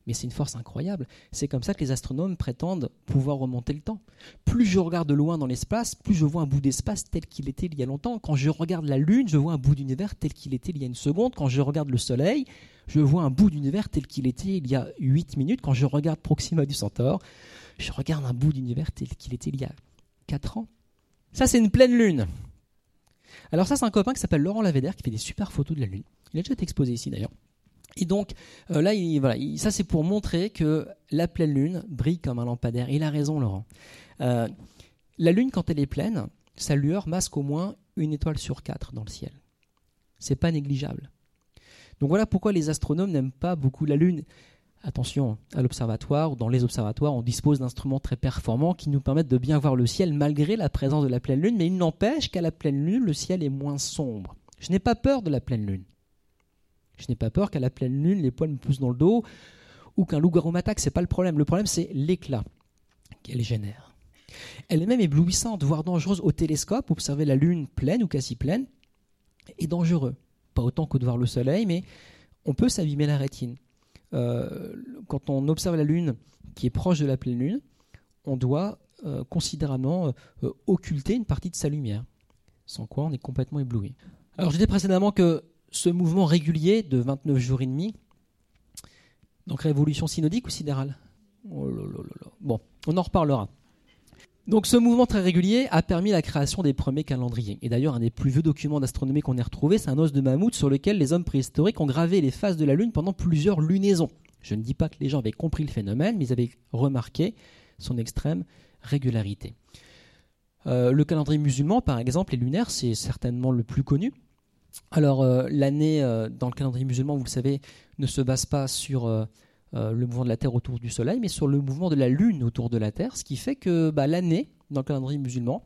Mais c'est une force incroyable. C'est comme ça que les astronomes prétendent pouvoir remonter le temps. Plus je regarde de loin dans l'espace, plus je vois un bout d'espace tel qu'il était il y a longtemps. Quand je regarde la Lune, je vois un bout d'univers tel qu'il était il y a une seconde. Quand je regarde le Soleil, je vois un bout d'univers tel qu'il était il y a 8 minutes. Quand je regarde Proxima du Centaure, je regarde un bout d'univers tel qu'il était il y a 4 ans. Ça, c'est une pleine lune. Alors ça, c'est un copain qui s'appelle Laurent Lavédère qui fait des super photos de la lune. Il a déjà été exposé ici d'ailleurs. Et donc euh, là, ça c'est pour montrer que la pleine lune brille comme un lampadaire. Il a raison, Laurent. Euh, la lune, quand elle est pleine, sa lueur masque au moins une étoile sur quatre dans le ciel. C'est pas négligeable. Donc voilà pourquoi les astronomes n'aiment pas beaucoup la lune. Attention, à l'observatoire dans les observatoires, on dispose d'instruments très performants qui nous permettent de bien voir le ciel malgré la présence de la pleine lune, mais il n'empêche qu'à la pleine lune, le ciel est moins sombre. Je n'ai pas peur de la pleine lune. Je n'ai pas peur qu'à la pleine lune, les poils me poussent dans le dos ou qu'un loup-garou m'attaque. C'est pas le problème. Le problème, c'est l'éclat qu'elle génère. Elle est même éblouissante, voire dangereuse au télescope. Observer la lune pleine ou quasi pleine est dangereux. Pas autant que de voir le soleil, mais on peut s'abîmer la rétine. Euh, quand on observe la Lune qui est proche de la pleine Lune, on doit euh, considérablement euh, occulter une partie de sa lumière, sans quoi on est complètement ébloui. Alors je disais précédemment que ce mouvement régulier de 29 jours et demi, donc révolution synodique ou sidérale? Oh Bon, on en reparlera. Donc ce mouvement très régulier a permis la création des premiers calendriers. Et d'ailleurs, un des plus vieux documents d'astronomie qu'on ait retrouvé, c'est un os de mammouth sur lequel les hommes préhistoriques ont gravé les phases de la Lune pendant plusieurs lunaisons. Je ne dis pas que les gens avaient compris le phénomène, mais ils avaient remarqué son extrême régularité. Euh, le calendrier musulman, par exemple, et lunaire, c'est certainement le plus connu. Alors, euh, l'année euh, dans le calendrier musulman, vous le savez, ne se base pas sur euh, le mouvement de la Terre autour du Soleil, mais sur le mouvement de la Lune autour de la Terre, ce qui fait que bah, l'année, dans le calendrier musulman,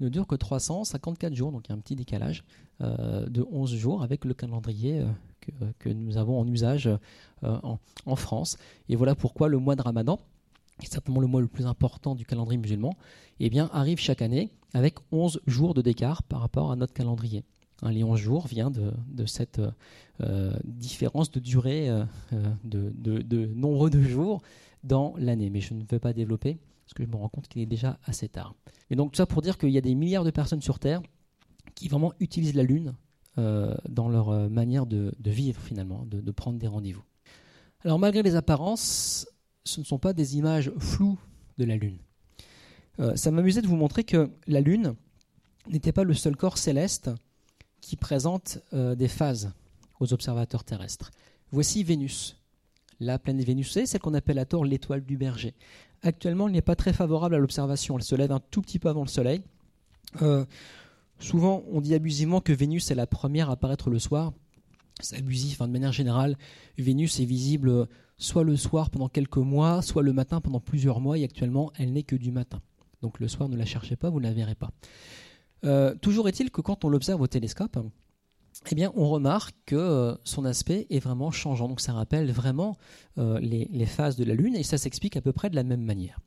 ne dure que 354 jours, donc il y a un petit décalage de 11 jours avec le calendrier que, nous avons en usage en, France. Et voilà pourquoi le mois de Ramadan, qui est certainement le mois le plus important du calendrier musulman, eh arrive chaque année avec 11 jours de décart par rapport à notre calendrier. Un lion jour vient de, cette euh, différence de durée euh, euh, de, nombre de jours dans l'année. Mais je ne veux pas développer parce que je me rends compte qu'il est déjà assez tard. Et donc tout ça pour dire qu'il y a des milliards de personnes sur Terre qui vraiment utilisent la Lune dans leur manière de, vivre finalement, de, prendre des rendez-vous. Alors malgré les apparences, ce ne sont pas des images floues de la Lune. ça m'amusait de vous montrer que la Lune n'était pas le seul corps céleste qui présente euh, des phases aux observateurs terrestres. Voici Vénus. La planète Vénus, c'est celle qu'on appelle à tort l'étoile du berger. Actuellement, elle n'est pas très favorable à l'observation. Elle se lève un tout petit peu avant le Soleil. Euh, souvent, on dit abusivement que Vénus est la première à apparaître le soir. C'est abusif. Hein. De manière générale, Vénus est visible soit le soir pendant quelques mois, soit le matin pendant plusieurs mois. Et actuellement, elle n'est que du matin. Donc le soir, ne la cherchez pas, vous ne la verrez pas. Euh, toujours est-il que quand on l'observe au télescope, eh bien, on remarque que euh, son aspect est vraiment changeant. Donc ça rappelle vraiment euh, les, phases de la Lune et ça s'explique à peu près de la même manière.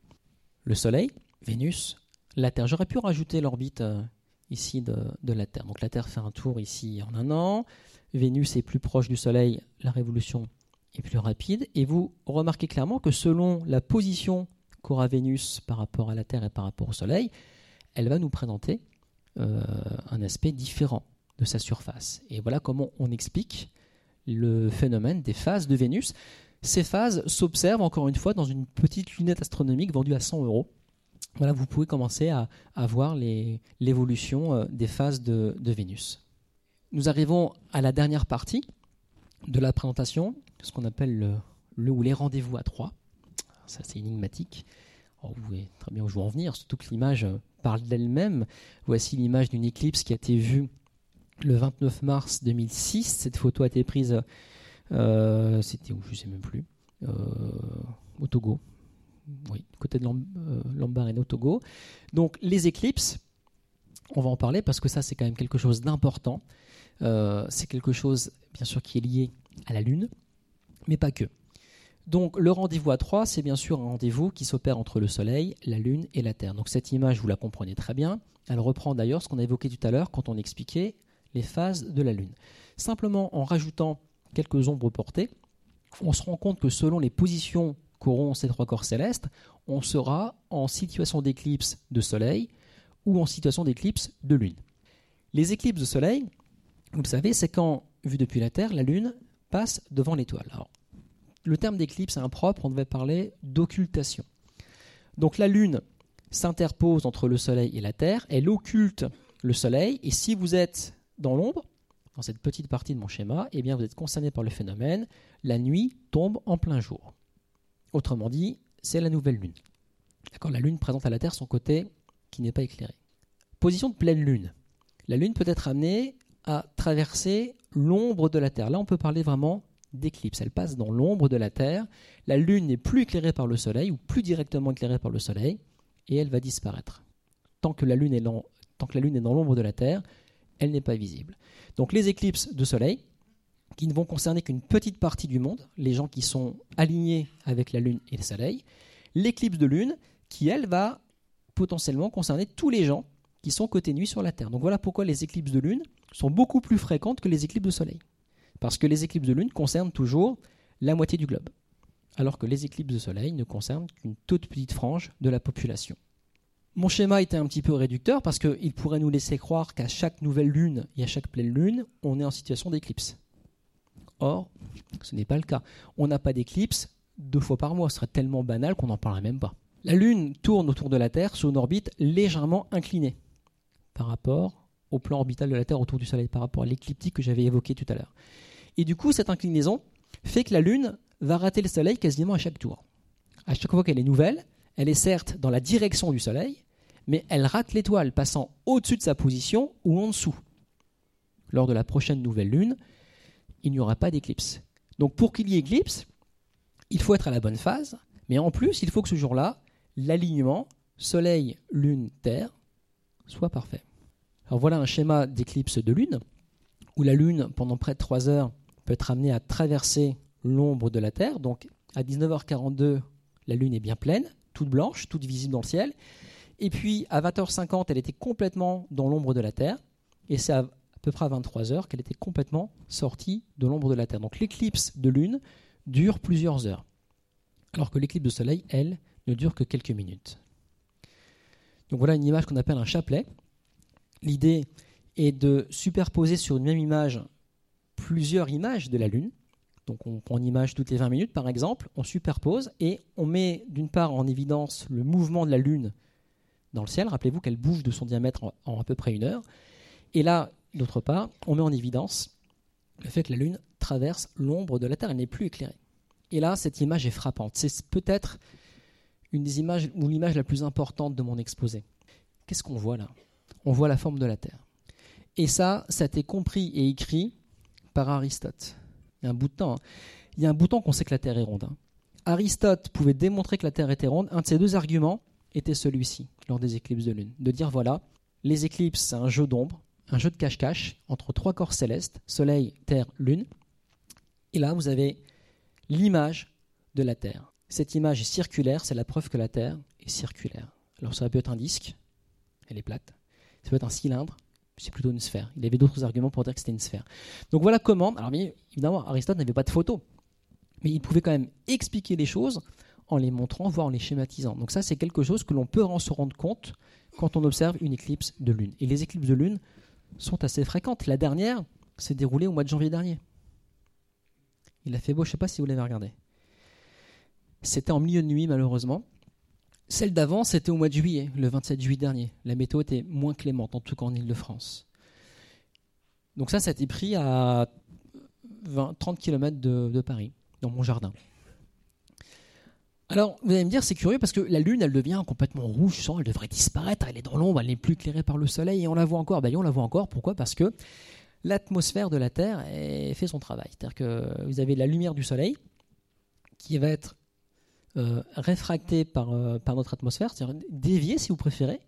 Le Soleil, Vénus, la Terre. J'aurais pu rajouter l'orbite ici de, la Terre. Donc la Terre fait un tour ici en un an. Vénus est plus proche du Soleil, la révolution est plus rapide. Et vous remarquez clairement que selon la position qu'aura Vénus par rapport à la Terre et par rapport au Soleil, elle va nous présenter euh, un aspect différent de sa surface. Et voilà comment on explique le phénomène des phases de Vénus. Ces phases s'observent encore une fois dans une petite lunette astronomique vendue à 100 euros. Voilà, vous pouvez commencer à, voir l'évolution euh, des phases de, Vénus. Nous arrivons à la dernière partie de la présentation, ce qu'on appelle le, ou les rendez-vous à trois. Ça, c'est énigmatique. Oh, vous voyez très bien où je veux en venir, surtout que l'image euh, parle d'elle-même. Voici l'image d'une éclipse qui a été vue le 29 mars 2006. Cette photo a été prise, euh, c'était où Je ne sais même plus, euh, au Togo. Oui, côté de Lambaréné au Togo. Donc les éclipses, on va en parler parce que ça c'est quand même quelque chose d'important. c'est quelque chose bien sûr qui est lié à la Lune, mais pas que. Donc le rendez-vous à 3, c'est bien sûr un rendez-vous qui s'opère entre le Soleil, la Lune et la Terre. Donc cette image, vous la comprenez très bien. Elle reprend d'ailleurs ce qu'on a évoqué tout à l'heure quand on expliquait les phases de la Lune. Simplement en rajoutant quelques ombres portées, on se rend compte que selon les positions qu'auront ces trois corps célestes, on sera en situation d'éclipse de Soleil ou en situation d'éclipse de Lune. Les éclipses de Soleil, vous le savez, c'est quand, vu depuis la Terre, la Lune passe devant l'étoile le terme d'éclipse est impropre, on devait parler d'occultation. Donc la Lune s'interpose entre le Soleil et la Terre, elle occulte le Soleil, et si vous êtes dans l'ombre, dans cette petite partie de mon schéma, eh bien vous êtes concerné par le phénomène, la nuit tombe en plein jour. Autrement dit, c'est la nouvelle Lune. D'accord la Lune présente à la Terre son côté qui n'est pas éclairé. Position de pleine Lune. La Lune peut être amenée à traverser l'ombre de la Terre. Là, on peut parler vraiment d'éclipse. Elle passe dans l'ombre de la Terre. La Lune n'est plus éclairée par le Soleil, ou plus directement éclairée par le Soleil, et elle va disparaître. Tant que la Lune est dans, l'ombre de la Terre, elle n'est pas visible. Donc les éclipses de Soleil, qui ne vont concerner qu'une petite partie du monde, les gens qui sont alignés avec la Lune et le Soleil, l'éclipse de Lune, qui elle va potentiellement concerner tous les gens qui sont côté nuit sur la Terre. Donc voilà pourquoi les éclipses de Lune sont beaucoup plus fréquentes que les éclipses de Soleil. Parce que les éclipses de lune concernent toujours la moitié du globe, alors que les éclipses de soleil ne concernent qu'une toute petite frange de la population. Mon schéma était un petit peu réducteur parce qu'il pourrait nous laisser croire qu'à chaque nouvelle lune et à chaque pleine lune, on est en situation d'éclipse. Or, ce n'est pas le cas. On n'a pas d'éclipse deux fois par mois. Ce serait tellement banal qu'on n'en parlerait même pas. La Lune tourne autour de la Terre sur une orbite légèrement inclinée par rapport au plan orbital de la Terre autour du Soleil, par rapport à l'écliptique que j'avais évoqué tout à l'heure. Et du coup, cette inclinaison fait que la Lune va rater le Soleil quasiment à chaque tour. À chaque fois qu'elle est nouvelle, elle est certes dans la direction du Soleil, mais elle rate l'étoile passant au-dessus de sa position ou en dessous. Lors de la prochaine nouvelle Lune, il n'y aura pas d'éclipse. Donc pour qu'il y ait éclipse, il faut être à la bonne phase, mais en plus, il faut que ce jour-là, l'alignement Soleil, Lune, Terre soit parfait. Alors voilà un schéma d'éclipse de Lune, où la Lune, pendant près de 3 heures, peut être amenée à traverser l'ombre de la Terre. Donc à 19h42, la Lune est bien pleine, toute blanche, toute visible dans le ciel. Et puis à 20h50, elle était complètement dans l'ombre de la Terre. Et c'est à, peu près à 23h qu'elle était complètement sortie de l'ombre de la Terre. Donc l'éclipse de Lune dure plusieurs heures. Alors que l'éclipse de Soleil, elle, ne dure que quelques minutes. Donc voilà une image qu'on appelle un chapelet. L'idée est de superposer sur une même image plusieurs images de la Lune. Donc on prend une image toutes les 20 minutes par exemple, on superpose et on met d'une part en évidence le mouvement de la Lune dans le ciel. Rappelez-vous qu'elle bouge de son diamètre en, à peu près une heure. Et là, d'autre part, on met en évidence le fait que la Lune traverse l'ombre de la Terre, elle n'est plus éclairée. Et là, cette image est frappante. C'est peut-être une des images ou l'image la plus importante de mon exposé. Qu'est-ce qu'on voit là? On voit la forme de la Terre. Et ça, ça a été compris et écrit Aristote. Il y a un bout de temps. Hein. Il y a un bout qu'on sait que la Terre est ronde. Hein. Aristote pouvait démontrer que la Terre était ronde. Un de ses deux arguments était celui-ci, lors des éclipses de lune. De dire, voilà, les éclipses, c'est un jeu d'ombre, un jeu de cache-cache entre trois corps célestes, Soleil, Terre, Lune. Et là, vous avez l'image de la Terre. Cette image est circulaire, c'est la preuve que la Terre est circulaire. Alors ça peut être un disque, elle est plate. Ça peut être un cylindre, c'est plutôt une sphère. Il avait d'autres arguments pour dire que c'était une sphère. Donc voilà comment, alors évidemment, Aristote n'avait pas de photo, mais il pouvait quand même expliquer les choses en les montrant, voire en les schématisant. Donc ça, c'est quelque chose que l'on peut se rendre compte quand on observe une éclipse de lune. Et les éclipses de lune sont assez fréquentes. La dernière s'est déroulée au mois de janvier dernier. Il a fait beau, je ne sais pas si vous l'avez regardé. C'était en milieu de nuit, malheureusement. Celle d'avant, c'était au mois de juillet, le 27 juillet dernier. La météo était moins clémente, en tout cas en Ile-de-France. Donc ça, ça a été pris à 20, 30 km de, Paris, dans mon jardin. Alors, vous allez me dire, c'est curieux parce que la Lune, elle devient complètement rouge, elle devrait disparaître, elle est dans l'ombre, elle n'est plus éclairée par le Soleil, et on la voit encore. Ben, on la voit encore, pourquoi? Parce que l'atmosphère de la Terre fait son travail. C'est-à-dire que vous avez la lumière du Soleil qui va être euh, réfractée par, euh, par notre atmosphère, c'est-à-dire déviée si vous préférez,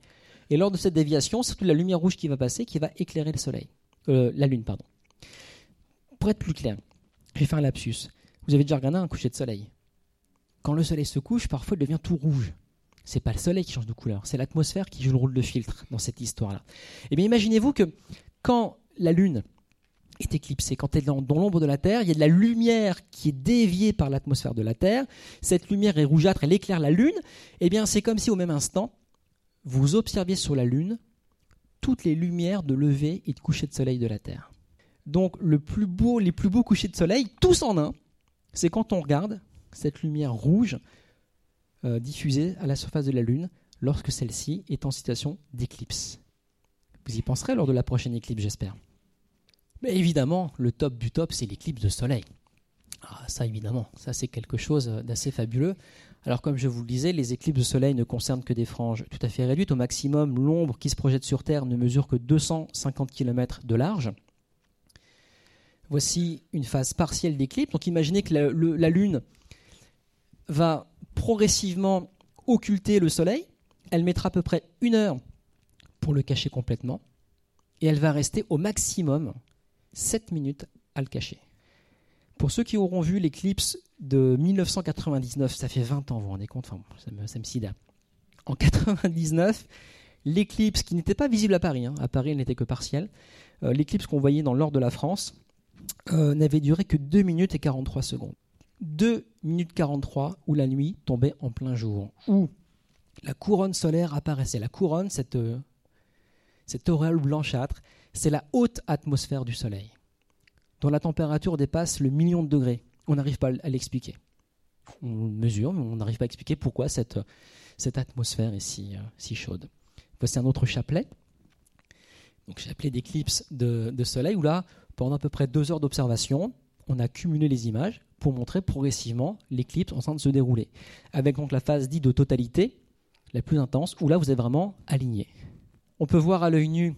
et lors de cette déviation, c'est la lumière rouge qui va passer qui va éclairer le Soleil. Euh, la Lune, pardon. Pour être plus clair, je vais faire un lapsus. Vous avez déjà regardé un coucher de soleil. Quand le soleil se couche, parfois il devient tout rouge. C'est pas le soleil qui change de couleur, c'est l'atmosphère qui joue le rôle de filtre dans cette histoire-là. Eh bien, imaginez-vous que quand la Lune est éclipsée, quand elle est dans, l'ombre de la Terre, il y a de la lumière qui est déviée par l'atmosphère de la Terre. Cette lumière est rougeâtre, elle éclaire la Lune. Eh bien, c'est comme si au même instant, vous observiez sur la Lune toutes les lumières de lever et de coucher de soleil de la Terre. Donc le plus beau, les plus beaux couchers de soleil, tous en un, c'est quand on regarde cette lumière rouge euh, diffusée à la surface de la Lune lorsque celle-ci est en situation d'éclipse. Vous y penserez lors de la prochaine éclipse, j'espère. Mais évidemment, le top du top, c'est l'éclipse de soleil. Ah, ça évidemment, ça c'est quelque chose d'assez fabuleux. Alors comme je vous le disais, les éclipses de soleil ne concernent que des franges tout à fait réduites. Au maximum, l'ombre qui se projette sur Terre ne mesure que 250 km de large. Voici une phase partielle d'éclipse. Donc imaginez que la, la, Lune va progressivement occulter le Soleil. Elle mettra à peu près une heure pour le cacher complètement. Et elle va rester au maximum 7 minutes à le cacher. Pour ceux qui auront vu l'éclipse de 1999, ça fait 20 ans, vous vous rendez compte enfin, ça, me, me En 99, l'éclipse qui n'était pas visible à Paris, hein, à Paris elle n'était que partielle, euh, l'éclipse qu'on voyait dans l'or de la France euh, n'avait duré que 2 minutes et 43 secondes. 2 minutes 43 où la nuit tombait en plein jour, où la couronne solaire apparaissait. La couronne, cette, euh, cette blanchâtre, c'est la haute atmosphère du Soleil dont la température dépasse le million de degrés. On n'arrive pas à l'expliquer. On mesure, mais on n'arrive pas à expliquer pourquoi cette, atmosphère est si, euh, si chaude. Voici un autre chapelet. Donc, chapelet d'éclipse de, de soleil, où là, pendant à peu près deux heures d'observation, on a cumulé les images pour montrer progressivement l'éclipse en train de se dérouler. Avec donc la phase dite de totalité, la plus intense, où là vous êtes vraiment aligné. On peut voir à l'œil nu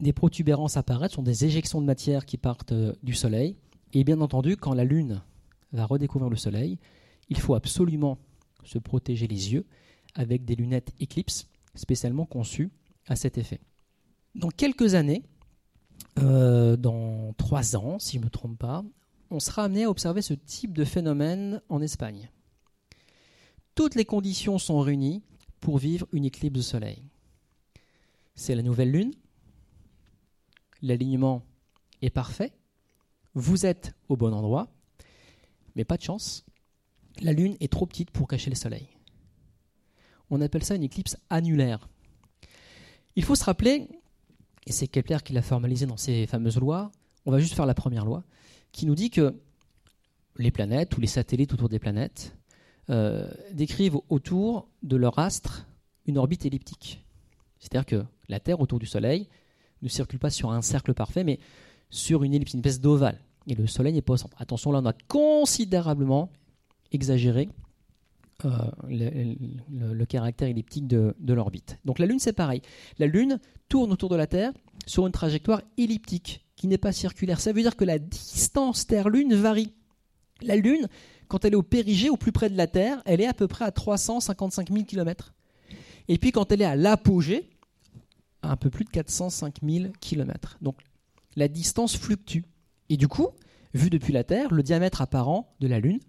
des protubérances apparaître, sont des éjections de matière qui partent euh, du Soleil. Et bien entendu, quand la Lune va redécouvrir le Soleil, il faut absolument se protéger les yeux avec des lunettes Eclipse spécialement conçues à cet effet. Dans quelques années, euh, dans trois ans, si je ne me trompe pas, on sera amené à observer ce type de phénomène en Espagne. Toutes les conditions sont réunies pour vivre une éclipse de soleil. C'est la nouvelle lune, l'alignement est parfait, vous êtes au bon endroit, mais pas de chance, la Lune est trop petite pour cacher le Soleil. On appelle ça une éclipse annulaire. Il faut se rappeler, et c'est Kepler qui l'a formalisé dans ses fameuses lois, on va juste faire la première loi, qui nous dit que les planètes ou les satellites autour des planètes euh, décrivent autour de leur astre une orbite elliptique. C'est-à-dire que la Terre autour du Soleil ne circule pas sur un cercle parfait, mais sur une ellipse, une espèce d'ovale. Et le Soleil n'est pas au centre. Attention, là, on a considérablement exagéré euh, le, caractère elliptique de, l'orbite. Donc la Lune, c'est pareil. La Lune tourne autour de la Terre sur une trajectoire elliptique qui n'est pas circulaire. Ça veut dire que la distance Terre-Lune varie. La Lune, quand elle est au périgée, au plus près de la Terre, elle est à peu près à 355 000 km. Et puis quand elle est à l'apogée, un peu plus de 405 000 km. Donc la distance fluctue. Et du coup, vu depuis la Terre, le diamètre apparent de la Lune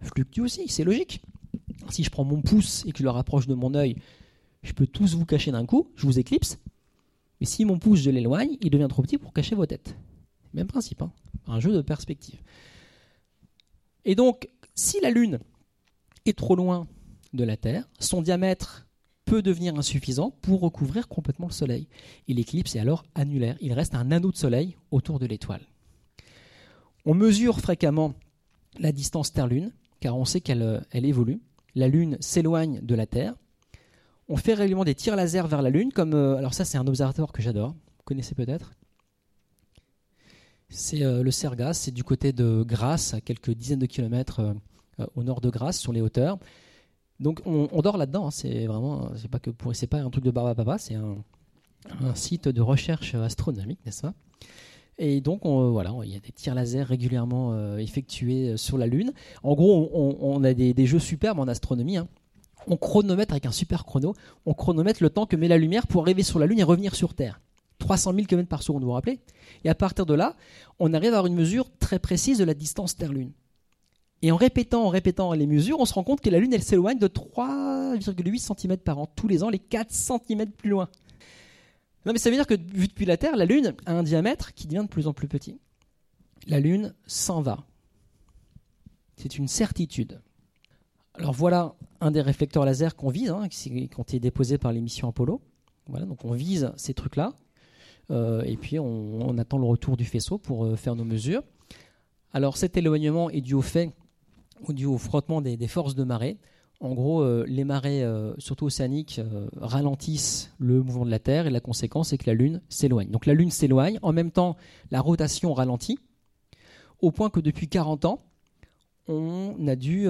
fluctue aussi, c'est logique. Si je prends mon pouce et que je le rapproche de mon œil, je peux tous vous cacher d'un coup, je vous éclipse. Mais si mon pouce, je l'éloigne, il devient trop petit pour cacher vos têtes. Même principe, hein. un jeu de perspective. Et donc, si la Lune est trop loin de la Terre, son diamètre peut devenir insuffisant pour recouvrir complètement le Soleil. Et l'éclipse est alors annulaire. Il reste un anneau de Soleil autour de l'étoile. On mesure fréquemment la distance Terre-Lune, car on sait qu'elle euh, évolue. La Lune s'éloigne de la Terre. On fait régulièrement des tirs laser vers la Lune, comme euh, alors ça c'est un observatoire que j'adore. Vous connaissez peut-être C'est euh, le Sergas, c'est du côté de Grasse, à quelques dizaines de kilomètres au nord de Grasse, sur les hauteurs. Donc on, dort là-dedans. Hein. c'est vraiment, c'est pas que pour, c'est pas un truc de barba papa, c'est un, site de recherche astronomique, n'est-ce pas? Et donc, voilà, il y a des tirs laser régulièrement euh, effectués euh, sur la Lune. En gros, on, a des, jeux superbes en astronomie. Hein. On chronomètre avec un super chrono, on chronomètre le temps que met la lumière pour arriver sur la Lune et revenir sur Terre. 300 000 km par seconde, vous vous rappelez? Et à partir de là, on arrive à avoir une mesure très précise de la distance Terre-Lune. Et en répétant, en répétant les mesures, on se rend compte que la Lune, elle s'éloigne de 3,8 cm par an. Tous les ans, les 4 cm plus loin. Non, mais ça veut dire que vu depuis la Terre, la Lune a un diamètre qui devient de plus en plus petit. La Lune s'en va. C'est une certitude. Alors voilà un des réflecteurs laser qu'on vise, hein, qui ont été déposés par l'émission Apollo. Voilà, donc on vise ces trucs-là. Euh, et puis on, attend le retour du faisceau pour euh, faire nos mesures. Alors cet éloignement est dû au fait, dû au frottement des forces de marée. En gros, euh, les marées, euh, surtout océaniques, euh, ralentissent le mouvement de la Terre et la conséquence est que la Lune s'éloigne. Donc la Lune s'éloigne, en même temps la rotation ralentit, au point que depuis 40 ans, on a dû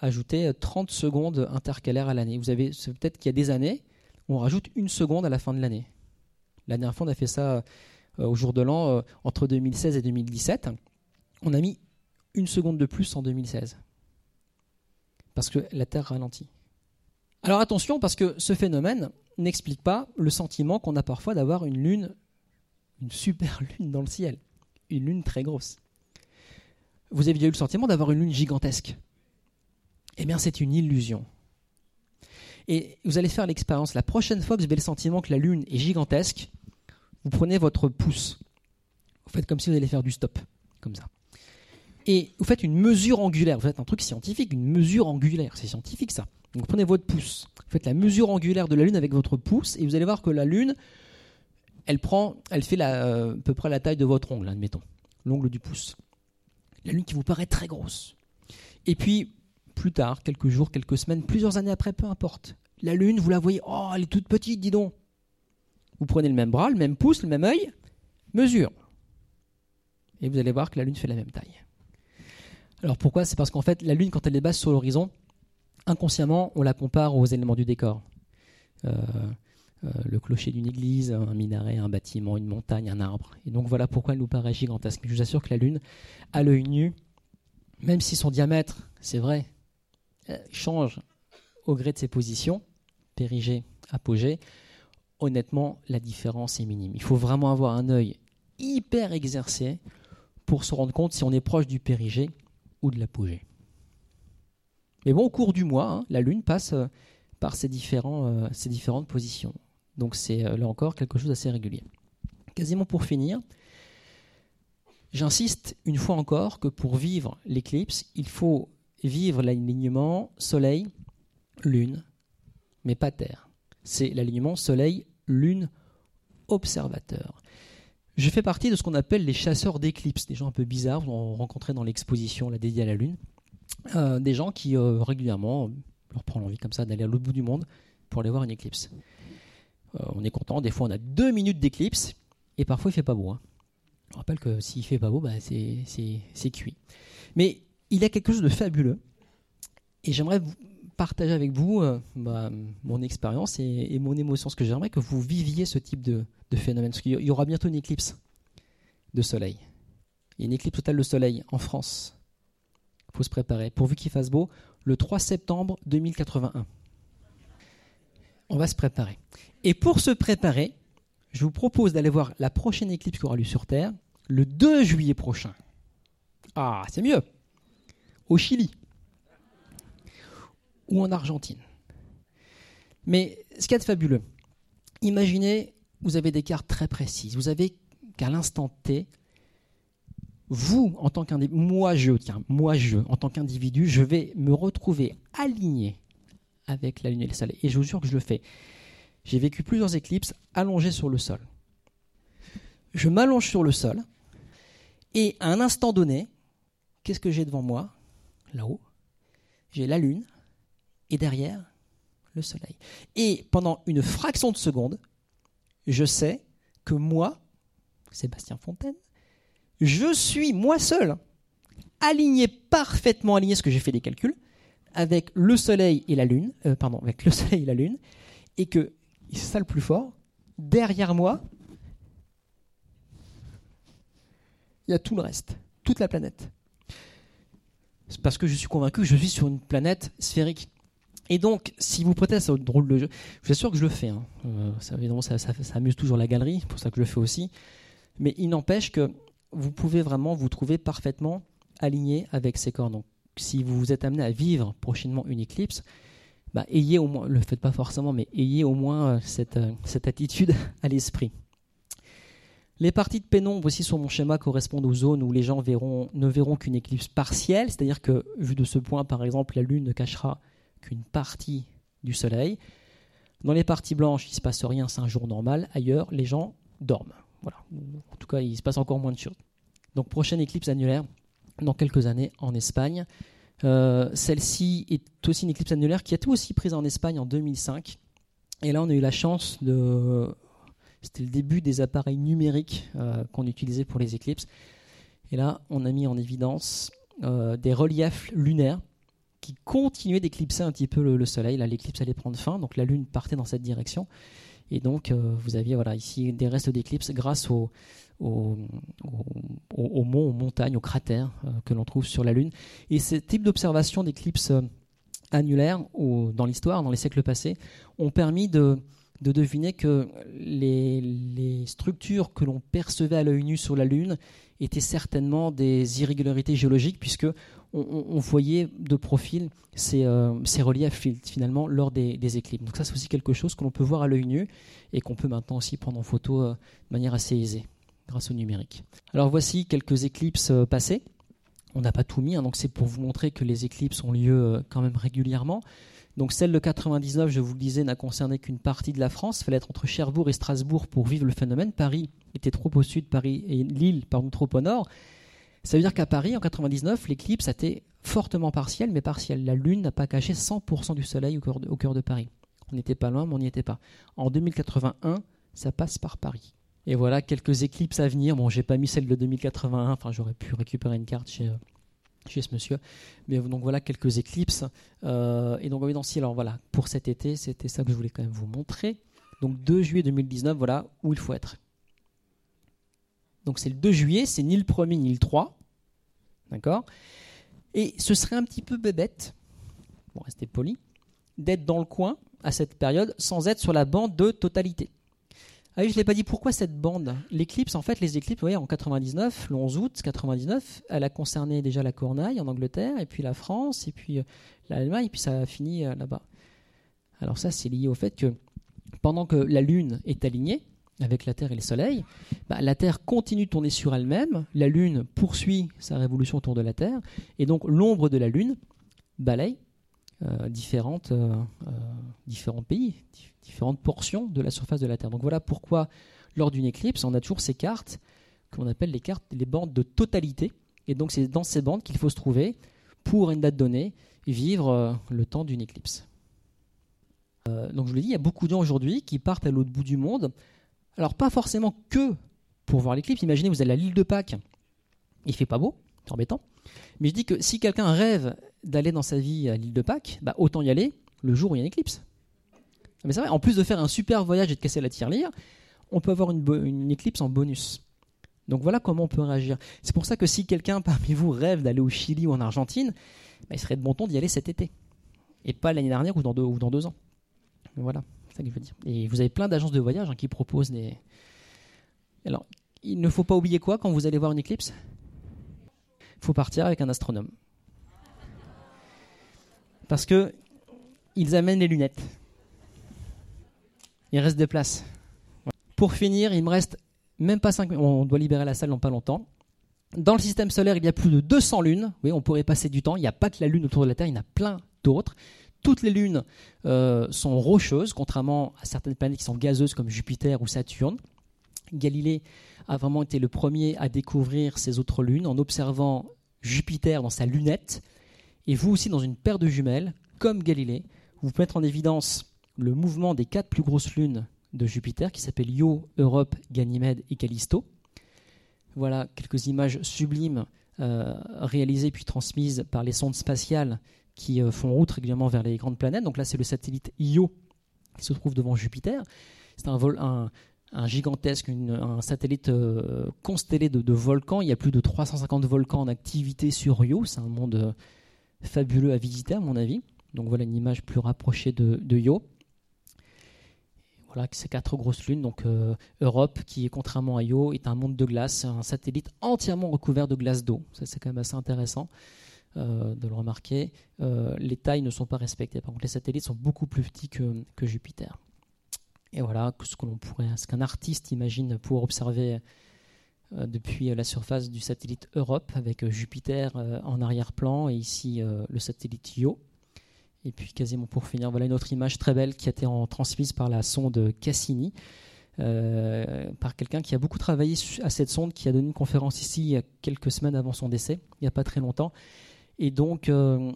ajouter 30 secondes intercalaires à l'année. Vous avez peut-être qu'il y a des années, on rajoute une seconde à la fin de l'année. La dernière on a fait ça au jour de l'an entre 2016 et 2017. On a mis une seconde de plus en 2016 parce que la Terre ralentit. Alors attention, parce que ce phénomène n'explique pas le sentiment qu'on a parfois d'avoir une lune, une super lune dans le ciel, une lune très grosse. Vous avez déjà eu le sentiment d'avoir une lune gigantesque Eh bien, c'est une illusion. Et vous allez faire l'expérience. La prochaine fois que vous avez le sentiment que la lune est gigantesque, vous prenez votre pouce. Vous faites comme si vous alliez faire du stop, comme ça et vous faites une mesure angulaire. Vous faites un truc scientifique, une mesure angulaire. C'est scientifique ça. Donc prenez votre pouce, vous faites la mesure angulaire de la Lune avec votre pouce, et vous allez voir que la Lune, elle prend, elle fait euh, à peu près la taille de votre ongle, admettons, l'ongle du pouce. La Lune qui vous paraît très grosse. Et puis, plus tard, quelques jours, quelques semaines, plusieurs années après, peu importe. La Lune, vous la voyez, oh, elle est toute petite, dis donc. Vous prenez le même bras, le même pouce, le même œil, mesure. Et vous allez voir que la Lune fait la même taille. Alors pourquoi? C'est parce qu'en fait, la Lune, quand elle est basse sur l'horizon, inconsciemment, on la compare aux éléments du décor. Euh, euh, le clocher d'une église, un minaret, un bâtiment, une montagne, un arbre. Et donc voilà pourquoi elle nous paraît gigantesque. Mais je vous assure que la Lune, à l'œil nu, même si son diamètre, c'est vrai, euh, change au gré de ses positions, périgée, apogée, honnêtement, la différence est minime. Il faut vraiment avoir un œil hyper exercé pour se rendre compte si on est proche du périgée ou de l'apogée. Mais bon, au cours du mois, hein, la Lune passe euh, par euh, ces différentes positions. Donc c'est euh, là encore quelque chose d'assez régulier. Quasiment pour finir, j'insiste une fois encore que pour vivre l'éclipse, il faut vivre l'alignement Soleil-Lune, mais pas Terre. C'est l'alignement Soleil-Lune-Observateur. Je fais partie de ce qu'on appelle les chasseurs d'éclipses, des gens un peu bizarres, on rencontrait dans l'exposition la dédiée à la Lune, euh, des gens qui euh, régulièrement leur prennent l'envie comme ça d'aller à l'autre bout du monde pour aller voir une éclipse. Euh, on est content, des fois on a deux minutes d'éclipse et parfois il fait pas beau. Hein. Je rappelle que s'il fait pas beau, bah, c'est cuit. Mais il y a quelque chose de fabuleux et j'aimerais partager avec vous bah, mon expérience et, mon émotion, ce que j'aimerais que vous viviez ce type de, phénomène. Parce qu'il y aura bientôt une éclipse de soleil. Une éclipse totale de soleil en France. Il faut se préparer. Pourvu qu'il fasse beau, le 3 septembre 2081. On va se préparer. Et pour se préparer, je vous propose d'aller voir la prochaine éclipse qui aura lieu sur Terre le 2 juillet prochain. Ah, c'est mieux. Au Chili. Ou en Argentine. Mais ce qu'il y a de fabuleux, imaginez vous avez des cartes très précises. Vous avez qu'à l'instant T, vous, en tant qu'individu, moi je, tiens, moi je, en tant qu'individu, je vais me retrouver aligné avec la Lune et le Soleil. Et je vous jure que je le fais. J'ai vécu plusieurs éclipses allongées sur le sol. Je m'allonge sur le sol, et à un instant donné, qu'est-ce que j'ai devant moi? Là-haut, j'ai la Lune, et derrière, le Soleil. Et pendant une fraction de seconde, je sais que moi, Sébastien Fontaine, je suis moi seul aligné parfaitement aligné, ce que j'ai fait des calculs, avec le Soleil et la Lune, euh, pardon, avec le Soleil et la Lune, et que c'est ça le plus fort. Derrière moi, il y a tout le reste, toute la planète. Parce que je suis convaincu que je suis sur une planète sphérique. Et donc, si vous prêtez à ce drôle de jeu, je suis sûr que je le fais. Hein. Euh, ça, évidemment, ça, amuse toujours la galerie, c'est pour ça que je le fais aussi. Mais il n'empêche que vous pouvez vraiment vous trouver parfaitement aligné avec ces corps. Donc, si vous êtes amené à vivre prochainement une éclipse, bah, ayez au moins, le faites pas forcément, mais ayez au moins euh, cette, euh, cette attitude à l'esprit. Les parties de pénombre aussi sur mon schéma correspondent aux zones où les gens ne verront qu'une éclipse partielle, c'est-à-dire que vu de ce point, par exemple, la Lune ne cachera qu'une partie du Soleil. Dans les parties blanches, il ne se passe rien, c'est un jour normal. Ailleurs, les gens dorment. Voilà. En tout cas, il se passe encore moins de choses. Donc, prochaine éclipse annulaire dans quelques années en Espagne. Euh, celle-ci est aussi une éclipse annulaire qui a été aussi prise en Espagne en 2005. Et là, on a eu la chance de c'était le début des appareils numériques euh, qu'on utilisait pour les éclipses. Et là, on a mis en évidence euh, des reliefs lunaires qui continuaient d'éclipser un petit peu le, Soleil. Là, l'éclipse allait prendre fin, donc la Lune partait dans cette direction. Et donc, euh, vous aviez voilà, ici des restes d'éclipse grâce aux, montagnes, aux cratères que l'on trouve sur la Lune. Et ce type d'observation d'éclipses annulaires dans l'histoire, dans les siècles passés, ont permis de, de deviner que les, structures que l'on percevait à l'œil nu sur la Lune étaient certainement des irrégularités géologiques, puisque on, voyait de profil ces, euh, reliefs finalement lors des, éclipses. Donc ça, c'est aussi quelque chose que l'on peut voir à l'œil nu et qu'on peut maintenant aussi prendre en photo euh, de manière assez aisée grâce au numérique. Alors voici quelques éclipses euh, passées. On n'a pas tout mis, hein, donc c'est pour vous montrer que les éclipses ont lieu quand même régulièrement. Donc celle de 99, je vous le disais, n'a concerné qu'une partie de la France. Il fallait être entre Cherbourg et Strasbourg pour vivre le phénomène. Paris était trop au sud, Paris et Lille, pardon, trop au nord. Ça veut dire qu'à Paris, en 99, l'éclipse a été fortement partielle, mais partielle. La Lune n'a pas caché 100% du Soleil au cœur, de, Paris. On n'était pas loin, mais on n'y était pas. En 2081, ça passe par Paris. Et voilà quelques éclipses à venir. Bon, j'ai pas mis celle de 2081. Enfin, j'aurais pu récupérer une carte chez, euh, chez ce monsieur. Mais donc voilà quelques éclipses. Euh, et donc alors voilà, pour cet été, c'était ça que je voulais quand même vous montrer. Donc 2 juillet 2019, voilà où il faut être. Donc c'est le 2 juillet, c'est ni le 1er ni le 3. D'accord? Et ce serait un petit peu bébête, bon restez poli, d'être dans le coin à cette période sans être sur la bande de totalité. Ah oui, je ne l'ai pas dit. Pourquoi cette bande? L'éclipse, en fait, les éclipses, vous voyez, en 99, le 11 août 99, elle a concerné déjà la Cornaille en Angleterre, et puis la France, et puis euh, l'Allemagne, et puis ça a fini euh, là-bas. Alors ça, c'est lié au fait que pendant que la Lune est alignée avec la Terre et le Soleil, bah, la Terre continue de tourner sur elle-même, la Lune poursuit sa révolution autour de la Terre, et donc l'ombre de la Lune balaye euh, différentes, différents pays, différentes portions de la surface de la Terre. Donc voilà pourquoi, lors d'une éclipse, on a toujours ces cartes qu'on appelle les cartes, les bandes de totalité. Et donc c'est dans ces bandes qu'il faut se trouver pour une date donnée vivre euh, le temps d'une éclipse. Euh, donc je vous l'ai dit, il y a beaucoup de gens aujourd'hui qui partent à l'autre bout du monde. Alors pas forcément que pour voir l'éclipse. Imaginez, vous allez à l'île de Pâques, il fait pas beau, c'est embêtant. Mais je dis que si quelqu'un rêve d'aller dans sa vie à l'île de Pâques, bah, autant y aller le jour où il y a une éclipse. Mais c'est vrai, en plus de faire un super voyage et de casser la tirelire, on peut avoir une, éclipse en bonus. Donc voilà comment on peut réagir. C'est pour ça que si quelqu'un parmi vous rêve d'aller au Chili ou en Argentine, bah, il serait de bon ton d'y aller cet été. Et pas l'année dernière ou dans deux, ans. voilà, Et vous avez plein d'agences de voyage hein, qui proposent des. Alors, il ne faut pas oublier quoi quand vous allez voir une éclipse? Il faut partir avec un astronome. Parce que ils amènent les lunettes. Il reste des places. Pour finir, il me reste même pas 5 minutes. On doit libérer la salle dans pas longtemps. Dans le système solaire, il y a plus de 200 lunes. Oui, on pourrait passer du temps. Il n'y a pas que la Lune autour de la Terre, il y en a plein d'autres. Toutes les lunes euh, sont rocheuses, contrairement à certaines planètes qui sont gazeuses comme Jupiter ou Saturne. Galilée a vraiment été le premier à découvrir ces autres lunes en observant Jupiter dans sa lunette, et vous aussi dans une paire de jumelles, comme Galilée, vous pouvez mettre en évidence le mouvement des quatre plus grosses lunes de Jupiter, qui s'appellent Io, Europe, Ganymède et Callisto. Voilà quelques images sublimes euh, réalisées puis transmises par les sondes spatiales qui euh, font route régulièrement vers les grandes planètes. Donc là, c'est le satellite Io qui se trouve devant Jupiter. C'est un, un, gigantesque, un satellite euh, constellé de, volcans. Il y a plus de 350 volcans en activité sur Io. C'est un monde euh, fabuleux à visiter, à mon avis. Donc voilà une image plus rapprochée de, Io. Voilà ces quatre grosses lunes. Donc Europe, qui contrairement à Io, est un monde de glace, un satellite entièrement recouvert de glace d'eau. Ça c'est quand même assez intéressant. De le remarquer. les tailles ne sont pas respectées. Par contre, les satellites sont beaucoup plus petits que Jupiter. Et voilà ce que l'on qu'un artiste imagine pouvoir observer euh, depuis la surface du satellite Europe avec euh, Jupiter euh, en arrière-plan et ici le satellite Io. Et puis quasiment pour finir, voilà une autre image très belle qui a été transmise par la sonde Cassini, par quelqu'un qui a beaucoup travaillé à cette sonde, qui a donné une conférence ici quelques semaines avant son décès, il n'y a pas très longtemps. Et donc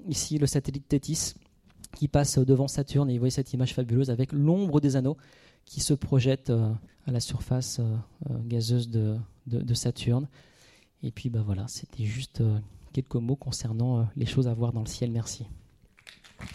ici le satellite Tétis qui passe devant Saturne et vous voyez cette image fabuleuse avec l'ombre des anneaux qui se projette euh, à la surface euh, euh, gazeuse de, de, Saturne. Et puis bah voilà, c'était juste quelques mots concernant les choses à voir dans le ciel. Merci.